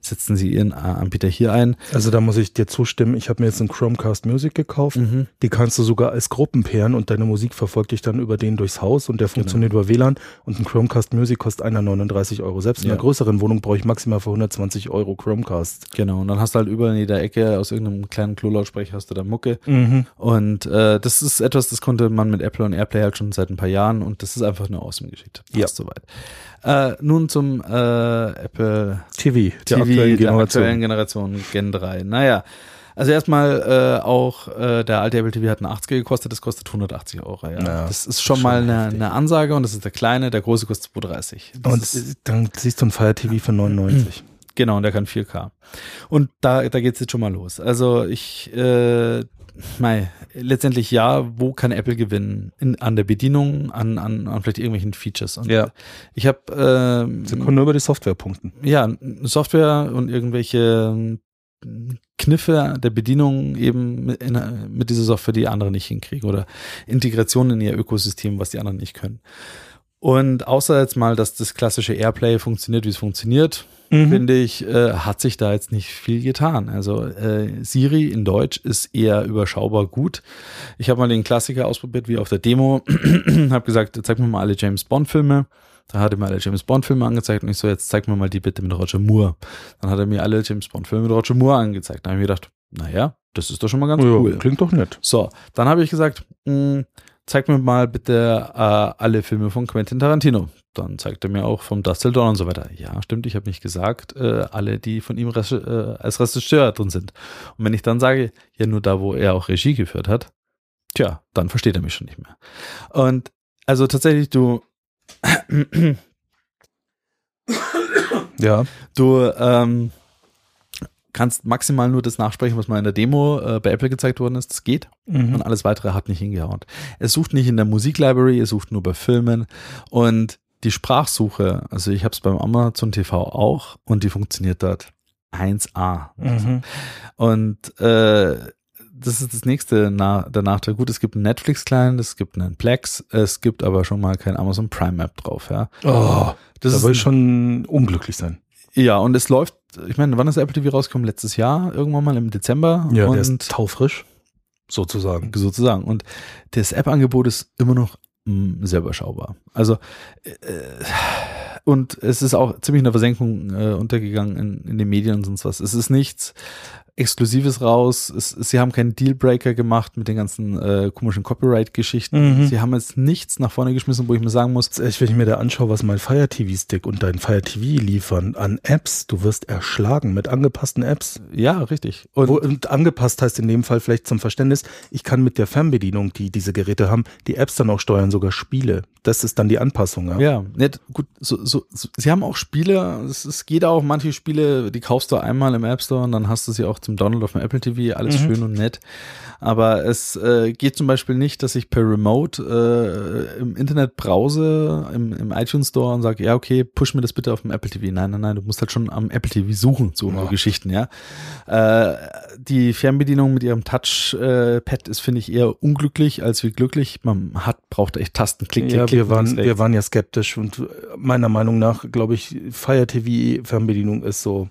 setzen sie ihren Anbieter hier ein. Also da muss ich dir zustimmen, ich habe mir jetzt einen Chromecast Music gekauft. Mhm. Die kannst du sogar als Gruppen pairen und deine Musik verfolgt dich dann über den durchs Haus und der Genau. funktioniert über WLAN und ein Chromecast Music kostet einer 39 Euro. Selbst in Ja. einer größeren Wohnung brauche ich maximal für 120 Euro Chromecast. Genau, und dann hast du halt überall in jeder Ecke aus irgendeinem kleinen Klolautsprecher hast du da Mucke. Mhm. Und äh, das ist etwas, das konnte man mit Apple und Airplay halt schon seit ein paar Jahren und das ist einfach eine awesome Geschichte. Ja. Soweit. Äh, nun zum äh, Apple TV, der TV aktuellen der Generation. aktuellen Generation Gen 3. Naja, also erstmal äh, auch äh, der alte Apple TV hat eine 80er gekostet, das kostet 180 Euro. Ja. Ja, das ist schon schon mal eine, eine Ansage und das ist der kleine, der große kostet 230. Das Und ist, dann siehst du ein Fire TV für 99. Genau, und der kann 4K. Und da, da geht's jetzt schon mal los. Also ich, äh, mei, letztendlich ja, wo kann Apple gewinnen? In, an der Bedienung, an, an, an vielleicht irgendwelchen Features. Und Ja. ich habe ähm, Sie können nur über die Software punkten. ja Software und irgendwelche ähm, Kniffe der Bedienung eben mit, in, mit dieser Software, die andere nicht hinkriegen oder Integration in ihr Ökosystem, was die anderen nicht können. Und außer jetzt mal, dass das klassische Airplay funktioniert, wie es funktioniert, Mhm. finde ich, äh, hat sich da jetzt nicht viel getan. Also äh, Siri in Deutsch ist eher überschaubar gut. Ich habe mal den Klassiker ausprobiert, wie auf der Demo. habe gesagt, zeig mir mal alle James Bond Filme. Da hat er mir alle James Bond Filme angezeigt und ich so, jetzt zeig mir mal die bitte mit Roger Moore. Dann hat er mir alle James Bond Filme mit Roger Moore angezeigt. Dann habe ich mir gedacht, naja, das ist doch schon mal ganz Ja, cool. Klingt doch nett. So, dann habe ich gesagt, mh, zeig mir mal bitte äh, alle Filme von Quentin Tarantino. Dann zeigt er mir auch vom Dust Till Dawn und so weiter. Ja, stimmt, ich habe nicht gesagt, äh, alle, die von ihm Regi- äh, als Regisseur drin sind. Und wenn ich dann sage, ja, nur da, wo er auch Regie geführt hat, tja, dann versteht er mich schon nicht mehr. Und also tatsächlich, du, Ja. du ähm, kannst maximal nur das nachsprechen, was mal in der Demo äh, bei Apple gezeigt worden ist. Das geht. Mhm. und alles weitere hat nicht hingehauen. Es sucht nicht in der Musiklibrary, es sucht nur bei Filmen und die Sprachsuche, also ich habe es beim Amazon TV auch und die funktioniert dort 1A. Mhm. Und äh, das ist das nächste na der Nachteil. Gut, es gibt einen Netflix-Client, es gibt einen Plex, es gibt aber schon mal kein Amazon Prime App drauf, ja. Oh, Das da ist will schon unglücklich sein. ja, und es läuft, ich meine, wann ist Apple TV rausgekommen? Letztes Jahr, irgendwann mal im Dezember. Ja, und der ist taufrisch, sozusagen. sozusagen. Und das App-Angebot ist immer noch mh, sehr überschaubar. Also äh, und es ist auch ziemlich in der Versenkung äh, untergegangen in, in den Medien und sonst was. Es ist nichts Exklusives raus. Es, sie haben keinen Dealbreaker gemacht mit den ganzen äh, komischen Copyright-Geschichten. Mhm. Sie haben jetzt nichts nach vorne geschmissen, wo ich mir sagen muss, Echt, wenn ich mir da anschaue, was mein Fire TV Stick und dein Fire TV liefern an Apps, du wirst erschlagen mit angepassten Apps. ja, richtig. Und Wo, und angepasst heißt in dem Fall vielleicht zum Verständnis, ich kann mit der Fernbedienung, die diese Geräte haben, die Apps dann auch steuern, sogar Spiele. Das ist dann die Anpassung. Ja. Ja, nett, gut, so, so, so, sie haben auch Spiele, es, es geht auch, manche Spiele, die kaufst du einmal im App Store und dann hast du sie auch zum Download auf dem Apple TV, alles Mhm. schön und nett. Aber es äh, geht zum Beispiel nicht, dass ich per Remote äh, im Internet browse, im, im iTunes Store und sage, ja, okay, push mir das bitte auf dem Apple TV. Nein, nein, nein, du musst halt schon am Apple TV suchen, so Ja. Geschichten, ja. Äh, die Fernbedienung mit ihrem Touchpad ist, finde ich, eher unglücklich als wie glücklich. Man hat, braucht echt Tasten, klick, klick, ja, klick. wir waren, wir waren ja skeptisch und äh, meiner Meinung nach, glaube ich, Fire TV Fernbedienung ist so.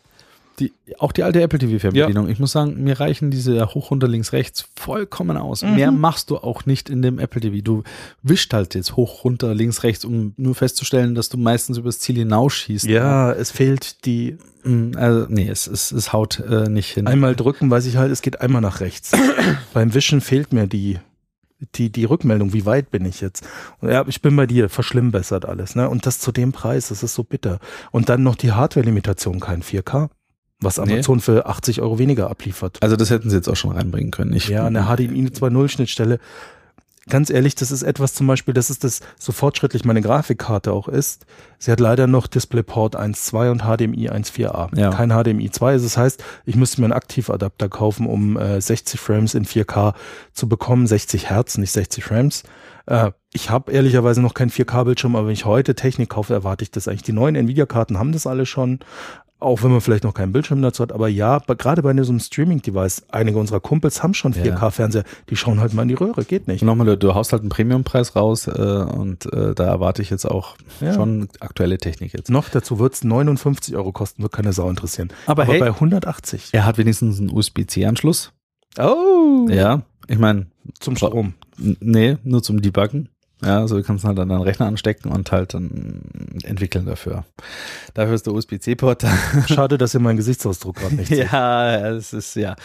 Die, auch die alte Apple TV Fernbedienung. Ich muss sagen, mir reichen diese hoch, runter, links, rechts vollkommen aus. Mhm. Mehr machst du auch nicht in dem Apple TV. Du wischt halt jetzt hoch, runter, links, rechts, um nur festzustellen, dass du meistens übers Ziel hinausschießt. Ja, es fehlt die Mm, Also, nee, es, es, es haut äh, nicht hin. einmal drücken, weiß ich halt, es geht einmal nach rechts. Beim Wischen fehlt mir die, die, die Rückmeldung, wie weit bin ich jetzt? Und ja, ich bin bei dir, verschlimmbessert alles, ne? Und das zu dem Preis, das ist so bitter. Und dann noch die Hardware-Limitation, kein 4K, was Nee. Amazon für 80 Euro weniger abliefert. Also das hätten sie jetzt auch schon reinbringen können. Ich, Ja, eine HDMI 2.0 Schnittstelle. Ganz ehrlich, das ist etwas zum Beispiel, das ist das, so fortschrittlich meine Grafikkarte auch ist. Sie hat leider noch DisplayPort 1.2 und HDMI 1.4a. Ja. Kein HDMI 2. Also das heißt, ich müsste mir einen Aktivadapter kaufen, um äh, 60 Frames in 4K zu bekommen. 60 Hertz, nicht 60 Frames. Äh, ich habe ehrlicherweise noch keinen 4K-Bildschirm, aber wenn ich heute Technik kaufe, erwarte ich das eigentlich. Die neuen Nvidia-Karten haben das alle schon. Auch wenn man vielleicht noch keinen Bildschirm dazu hat, aber ja, gerade bei so einem Streaming-Device, einige unserer Kumpels haben schon Ja. 4K-Fernseher, die schauen halt mal in die Röhre, geht nicht. Und nochmal, du, du haust halt einen Premiumpreis raus äh, und äh, da erwarte ich jetzt auch Ja. schon aktuelle Technik jetzt. Noch dazu wird's 59 Euro kosten, wird keine Sau interessieren. Aber, Aber hey, bei 180. er hat wenigstens einen USB-C-Anschluss. Oh! Ja, ich meine, Zum Strom. Nee, nur zum Debuggen. Ja, also du kannst halt an deinen Rechner anstecken und halt dann entwickeln dafür. Dafür ist der USB-C-Port. Schade, dass ihr meinen Gesichtsausdruck gerade nicht seht. ja, es ist ja,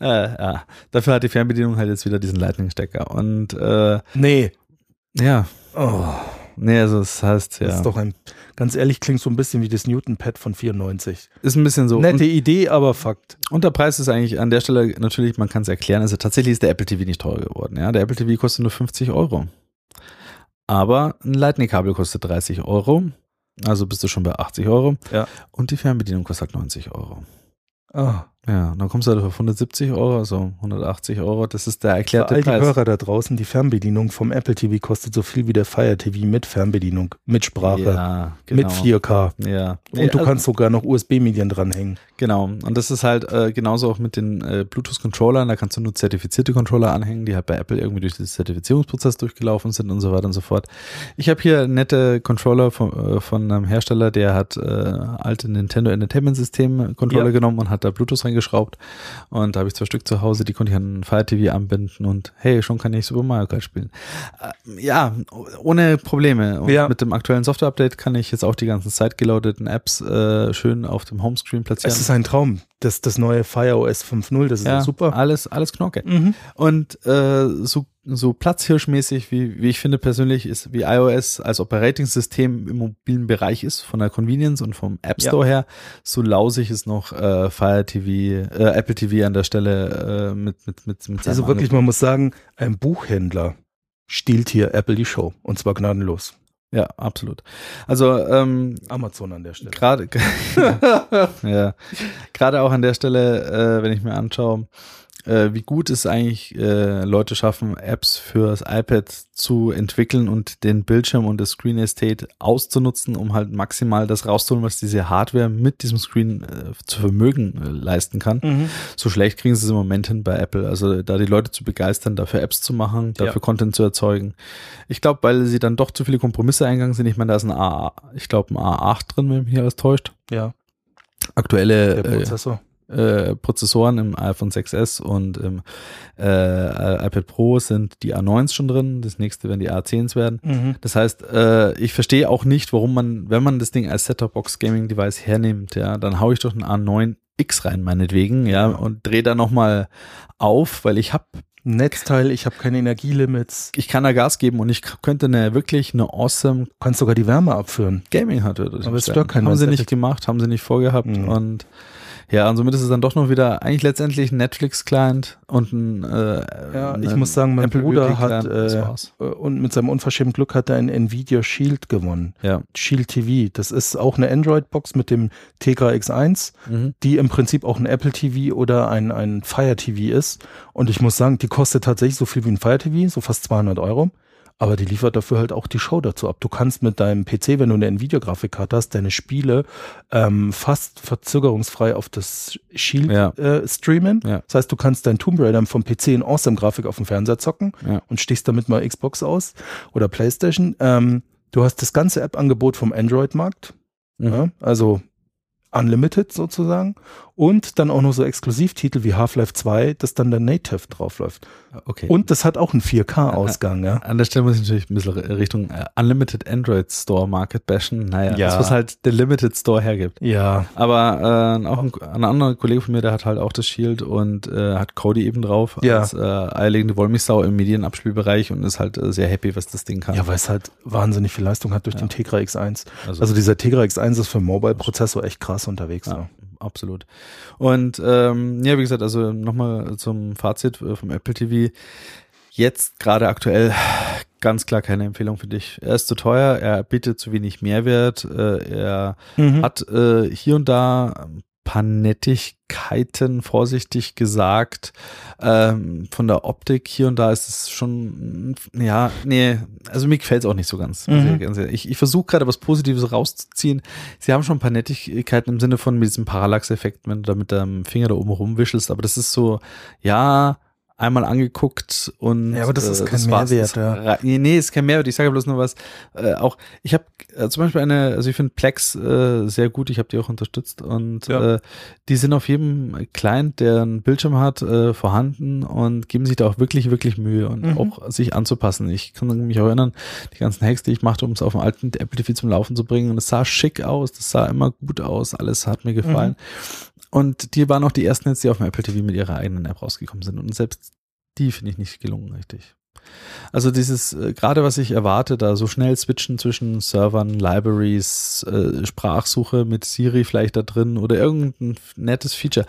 äh, ja. Dafür hat die Fernbedienung halt jetzt wieder diesen Lightning-Stecker und äh, Nee. ja, Oh, nee, also das heißt ja, das ist doch ein, ganz ehrlich, klingt so ein bisschen wie das Newton-Pad von 94. ist ein bisschen so. Nette Idee, aber Fakt. Und der Preis ist eigentlich an der Stelle natürlich, man kann es erklären, also tatsächlich ist der Apple TV nicht teurer geworden. Ja, der Apple TV kostet nur 50 Euro. Aber ein Lightning-Kabel kostet 30 Euro. Also bist du schon bei 80 Euro. Ja. Und die Fernbedienung kostet 90 Euro. Ah, Ja, dann kommst du halt auf 170 Euro, also 180 Euro. Das ist der für erklärte all die Preis. Hörer da draußen, die Fernbedienung vom Apple TV kostet so viel wie der Fire TV mit Fernbedienung, mit Sprache, Ja, genau. mit 4K. Ja. Und du also- kannst sogar noch USB-Medien dranhängen. Genau. Und das ist halt äh, genauso auch mit den äh, Bluetooth-Controllern. Da kannst du nur zertifizierte Controller anhängen, die halt bei Apple irgendwie durch den Zertifizierungsprozess durchgelaufen sind und so weiter und so fort. Ich habe hier nette Controller von, äh, von einem Hersteller, der hat äh, alte Nintendo Entertainment System Controller Ja. genommen und hat da Bluetooth reingeschraubt. Und da habe ich zwei Stück zu Hause, die konnte ich an Fire TV anbinden und hey, schon kann ich Super Mario Kart spielen. Äh, ja, ohne Probleme. Und Ja. mit dem aktuellen Software-Update kann ich jetzt auch die ganzen Site geloadeten Apps äh, schön auf dem Homescreen platzieren. Es ist ein Traum. Das, das neue Fire OS 5.0, das ist ja, super. Alles, alles Knorke. Mhm. Und äh, so, so platzhirschmäßig, wie, wie ich finde persönlich, ist wie iOS als Operating-System im mobilen Bereich ist, von der Convenience und vom App Ja. Store her, so lausig ist noch äh, Fire TV, äh, Apple TV an der Stelle äh, mit, mit, mit, mit Also wirklich, man muss sagen, ein Buchhändler stiehlt hier Apple die Show. Und zwar gnadenlos. Ja, absolut. Also ähm, Amazon an der Stelle. gerade ja, gerade auch an der Stelle, äh, wenn ich mir anschaue, äh, wie gut es eigentlich äh, Leute schaffen, Apps fürs iPad zu entwickeln und den Bildschirm und das Screen Estate auszunutzen, um halt maximal das rauszuholen, was diese Hardware mit diesem Screen äh, zu Vermögen äh, leisten kann. Mhm. So schlecht kriegen sie es im Moment hin bei Apple. Also da die Leute zu begeistern, dafür Apps zu machen, dafür Ja. Content zu erzeugen. Ich glaube, weil sie dann doch zu viele Kompromisse eingegangen sind. Ich meine, da ist ein A, ich glaube ein A8 drin, wenn mich alles täuscht. Ja, Aktuelle der äh, Prozessor. äh, Prozessoren im iPhone 6s und im äh, iPad Pro sind die A9s schon drin. Das nächste werden die A10s werden. Mhm. Das heißt, äh, ich verstehe auch nicht, warum man, wenn man das Ding als Set-Top-Box Gaming Device hernimmt, ja, dann haue ich doch einen A9X rein, meinetwegen, ja, und drehe da nochmal auf, weil ich habe Netzteil, ich habe keine Energielimits. ich kann da Gas geben und ich könnte eine wirklich eine awesome Du kannst sogar die Wärme abführen. Gaming Hardware. Aber es stört keinen, Haben sie nicht gemacht, haben sie nicht vorgehabt Mhm. und Ja, und somit ist es dann doch noch wieder eigentlich letztendlich ein Netflix-Client und ein äh, Ja, ich muss sagen, mein Apple Bruder hat äh, äh, und mit seinem unverschämten Glück hat er ein Nvidia Shield gewonnen. Ja. Shield TV. Das ist auch eine Android-Box mit dem Tegra X1, Mhm. die im Prinzip auch ein Apple TV oder ein, ein Fire TV ist. Und ich muss sagen, die kostet tatsächlich so viel wie ein Fire TV, so fast 200 Euro. Aber die liefert dafür halt auch die Show dazu ab. Du kannst mit deinem PC, wenn du eine Nvidia-Grafikkarte hast, deine Spiele ähm, fast verzögerungsfrei auf das Shield Ja. äh, streamen. Ja. Das heißt, du kannst dein Tomb Raider vom PC in Awesome-Grafik auf dem Fernseher zocken Ja. und stichst damit mal Xbox aus oder Playstation. Ähm, du hast das ganze App-Angebot vom Android-Markt. Mhm. Also Unlimited sozusagen. Und dann auch noch so Exklusivtitel wie Half-Life 2, das dann der Native draufläuft. Okay. Und das hat auch einen 4K-Ausgang, ja. An der Stelle muss ich natürlich ein bisschen Richtung äh, Unlimited Android Store Market bashen. Naja, Ja. das, was halt der Limited Store hergibt. Ja, Aber äh, auch ein, ein anderer Kollege von mir, der hat halt auch das Shield und äh, hat Cody eben drauf Ja. als äh, eierlegende Wollmilchsau im Medienabspielbereich und ist halt äh, sehr happy, was das Ding kann. ja, weil es halt wahnsinnig viel Leistung hat durch Ja. den Tegra X1. also, Also dieser Tegra X1 ist für Mobile-Prozessor echt krass unterwegs. ja, absolut. Und ähm, ja, wie gesagt, also nochmal zum Fazit äh, vom Apple TV. Jetzt gerade aktuell ganz klar keine Empfehlung für dich. Er ist zu teuer, er bietet zu wenig Mehrwert, äh, er Mhm. hat äh, hier und da paar Nettigkeiten, vorsichtig gesagt. Ähm, von der Optik hier und da ist es schon, ja, nee, also mir gefällt es auch nicht so ganz. Mhm. Ich, ich versuche gerade was Positives rauszuziehen. Sie haben schon ein paar Nettigkeiten im Sinne von mit diesem Parallax-Effekt, wenn du da mit deinem Finger da oben rumwischelst, aber das ist so, ja, einmal angeguckt und Ja, aber das ist kein war's. Mehrwert, Das- ja. Nee, nee, ist kein Mehrwert. Ich sage bloß nur was. Äh, auch ich habe äh, zum Beispiel eine, also ich finde Plex äh, sehr gut. Ich habe die auch unterstützt und Ja. äh, die sind auf jedem Client, der einen Bildschirm hat, äh, vorhanden und geben sich da auch wirklich, wirklich Mühe und Mhm. auch sich anzupassen. Ich kann mich auch erinnern, die ganzen Hacks, die ich machte, um es auf dem alten Apple TV zum Laufen zu bringen. Und es sah schick aus, das sah immer gut aus, alles hat mir gefallen. Und die waren auch die ersten jetzt, die auf dem Apple TV mit ihrer eigenen App rausgekommen sind. Und selbst die finde ich nicht gelungen, richtig. Also dieses, äh, gerade was ich erwarte, da so schnell switchen zwischen Servern, Libraries, äh, Sprachsuche mit Siri vielleicht da drin oder irgendein nettes Feature,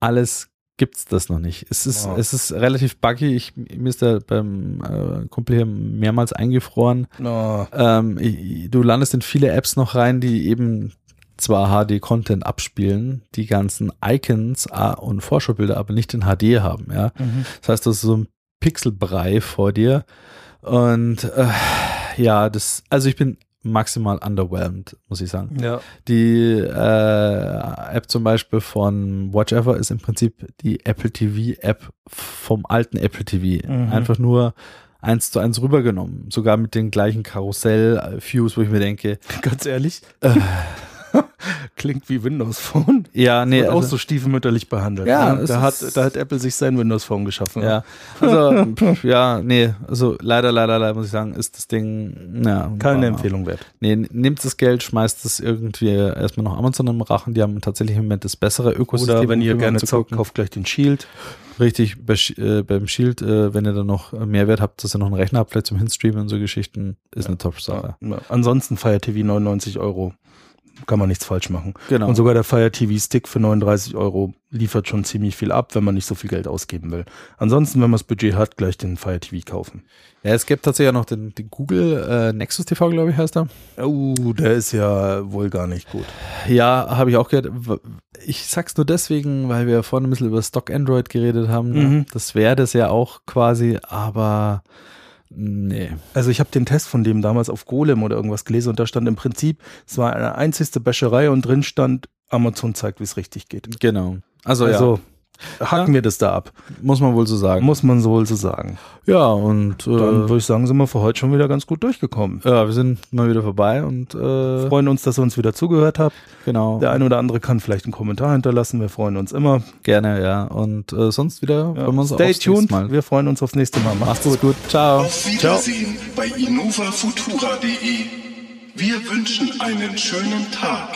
alles gibt's das noch nicht. Es ist, Wow. es ist relativ buggy. Ich, mir ist da beim äh, Kumpel hier mehrmals eingefroren. No. Ähm, i- du landest in viele Apps noch rein, die eben zwar HD-Content abspielen, die ganzen Icons ah, und Vorschaubilder aber nicht in HD haben, ja. Mhm. Das heißt, das ist so ein Pixelbrei vor dir. Und äh, ja, das, also ich bin maximal underwhelmed, muss ich sagen. Ja. Die äh, App zum Beispiel von Watchever ist im Prinzip die Apple TV App vom alten Apple TV. Mhm. Einfach nur eins zu eins rübergenommen. Sogar mit den gleichen Karussell-Views, wo ich mir denke, Ganz ehrlich. Äh. Klingt wie Windows Phone. ja, nee, Wird auch also, so stiefmütterlich behandelt. Ja, ne? da, hat, da hat Apple sich sein Windows Phone geschaffen. ja. Also, ja, nee, also leider, leider, leider muss ich sagen, ist das Ding, ja. Keine Empfehlung wert. Nee, nehmt das Geld, schmeißt es irgendwie erstmal noch Amazon im Rachen, die haben tatsächlich im Moment das bessere Ökosystem. Oder wenn ihr gerne zockt, kauft gleich den Shield. Richtig, bei, äh, beim Shield, äh, wenn ihr dann noch Mehrwert habt, dass ihr noch einen Rechner habt, vielleicht zum Hinstreamen und so Geschichten, ist eine Top-Sache. Ja. Ansonsten Fire TV 99 Euro. Kann man nichts falsch machen. Genau. Und sogar der Fire TV Stick für 39 Euro liefert schon ziemlich viel ab, wenn man nicht so viel Geld ausgeben will. Ansonsten, wenn man das Budget hat, gleich den Fire TV kaufen. ja, es gibt tatsächlich noch den, den Google äh, Nexus TV, glaube ich, heißt er. Oh, der ist ja wohl gar nicht gut. Ja, habe ich auch gehört. Ich sag's nur deswegen, weil wir vorhin ein bisschen über Stock Android geredet haben. Mhm. Das wäre das ja auch quasi, aber nee. Also ich habe den Test von dem damals auf Golem oder irgendwas gelesen und da stand im Prinzip, es war eine einzigste Bäscherei und drin stand, Amazon zeigt, wie es richtig geht. Genau. Also, Also hacken ja. wir das da ab. Muss man wohl so sagen. Muss man so wohl so sagen. Ja, und äh, dann würde ich sagen, sind wir für heute schon wieder ganz gut durchgekommen. Ja, wir sind mal wieder vorbei und äh, freuen uns, dass ihr uns wieder zugehört habt. Genau. Der eine oder andere kann vielleicht einen Kommentar hinterlassen. Wir freuen uns immer. Gerne, ja. Und äh, sonst wieder ja. wir Stay tuned. Mal. Wir freuen uns aufs nächste Mal. Macht's gut. gut. Ciao. Auf Wiedersehen Ciao. bei innovafutura.de. Wir wünschen einen schönen Tag.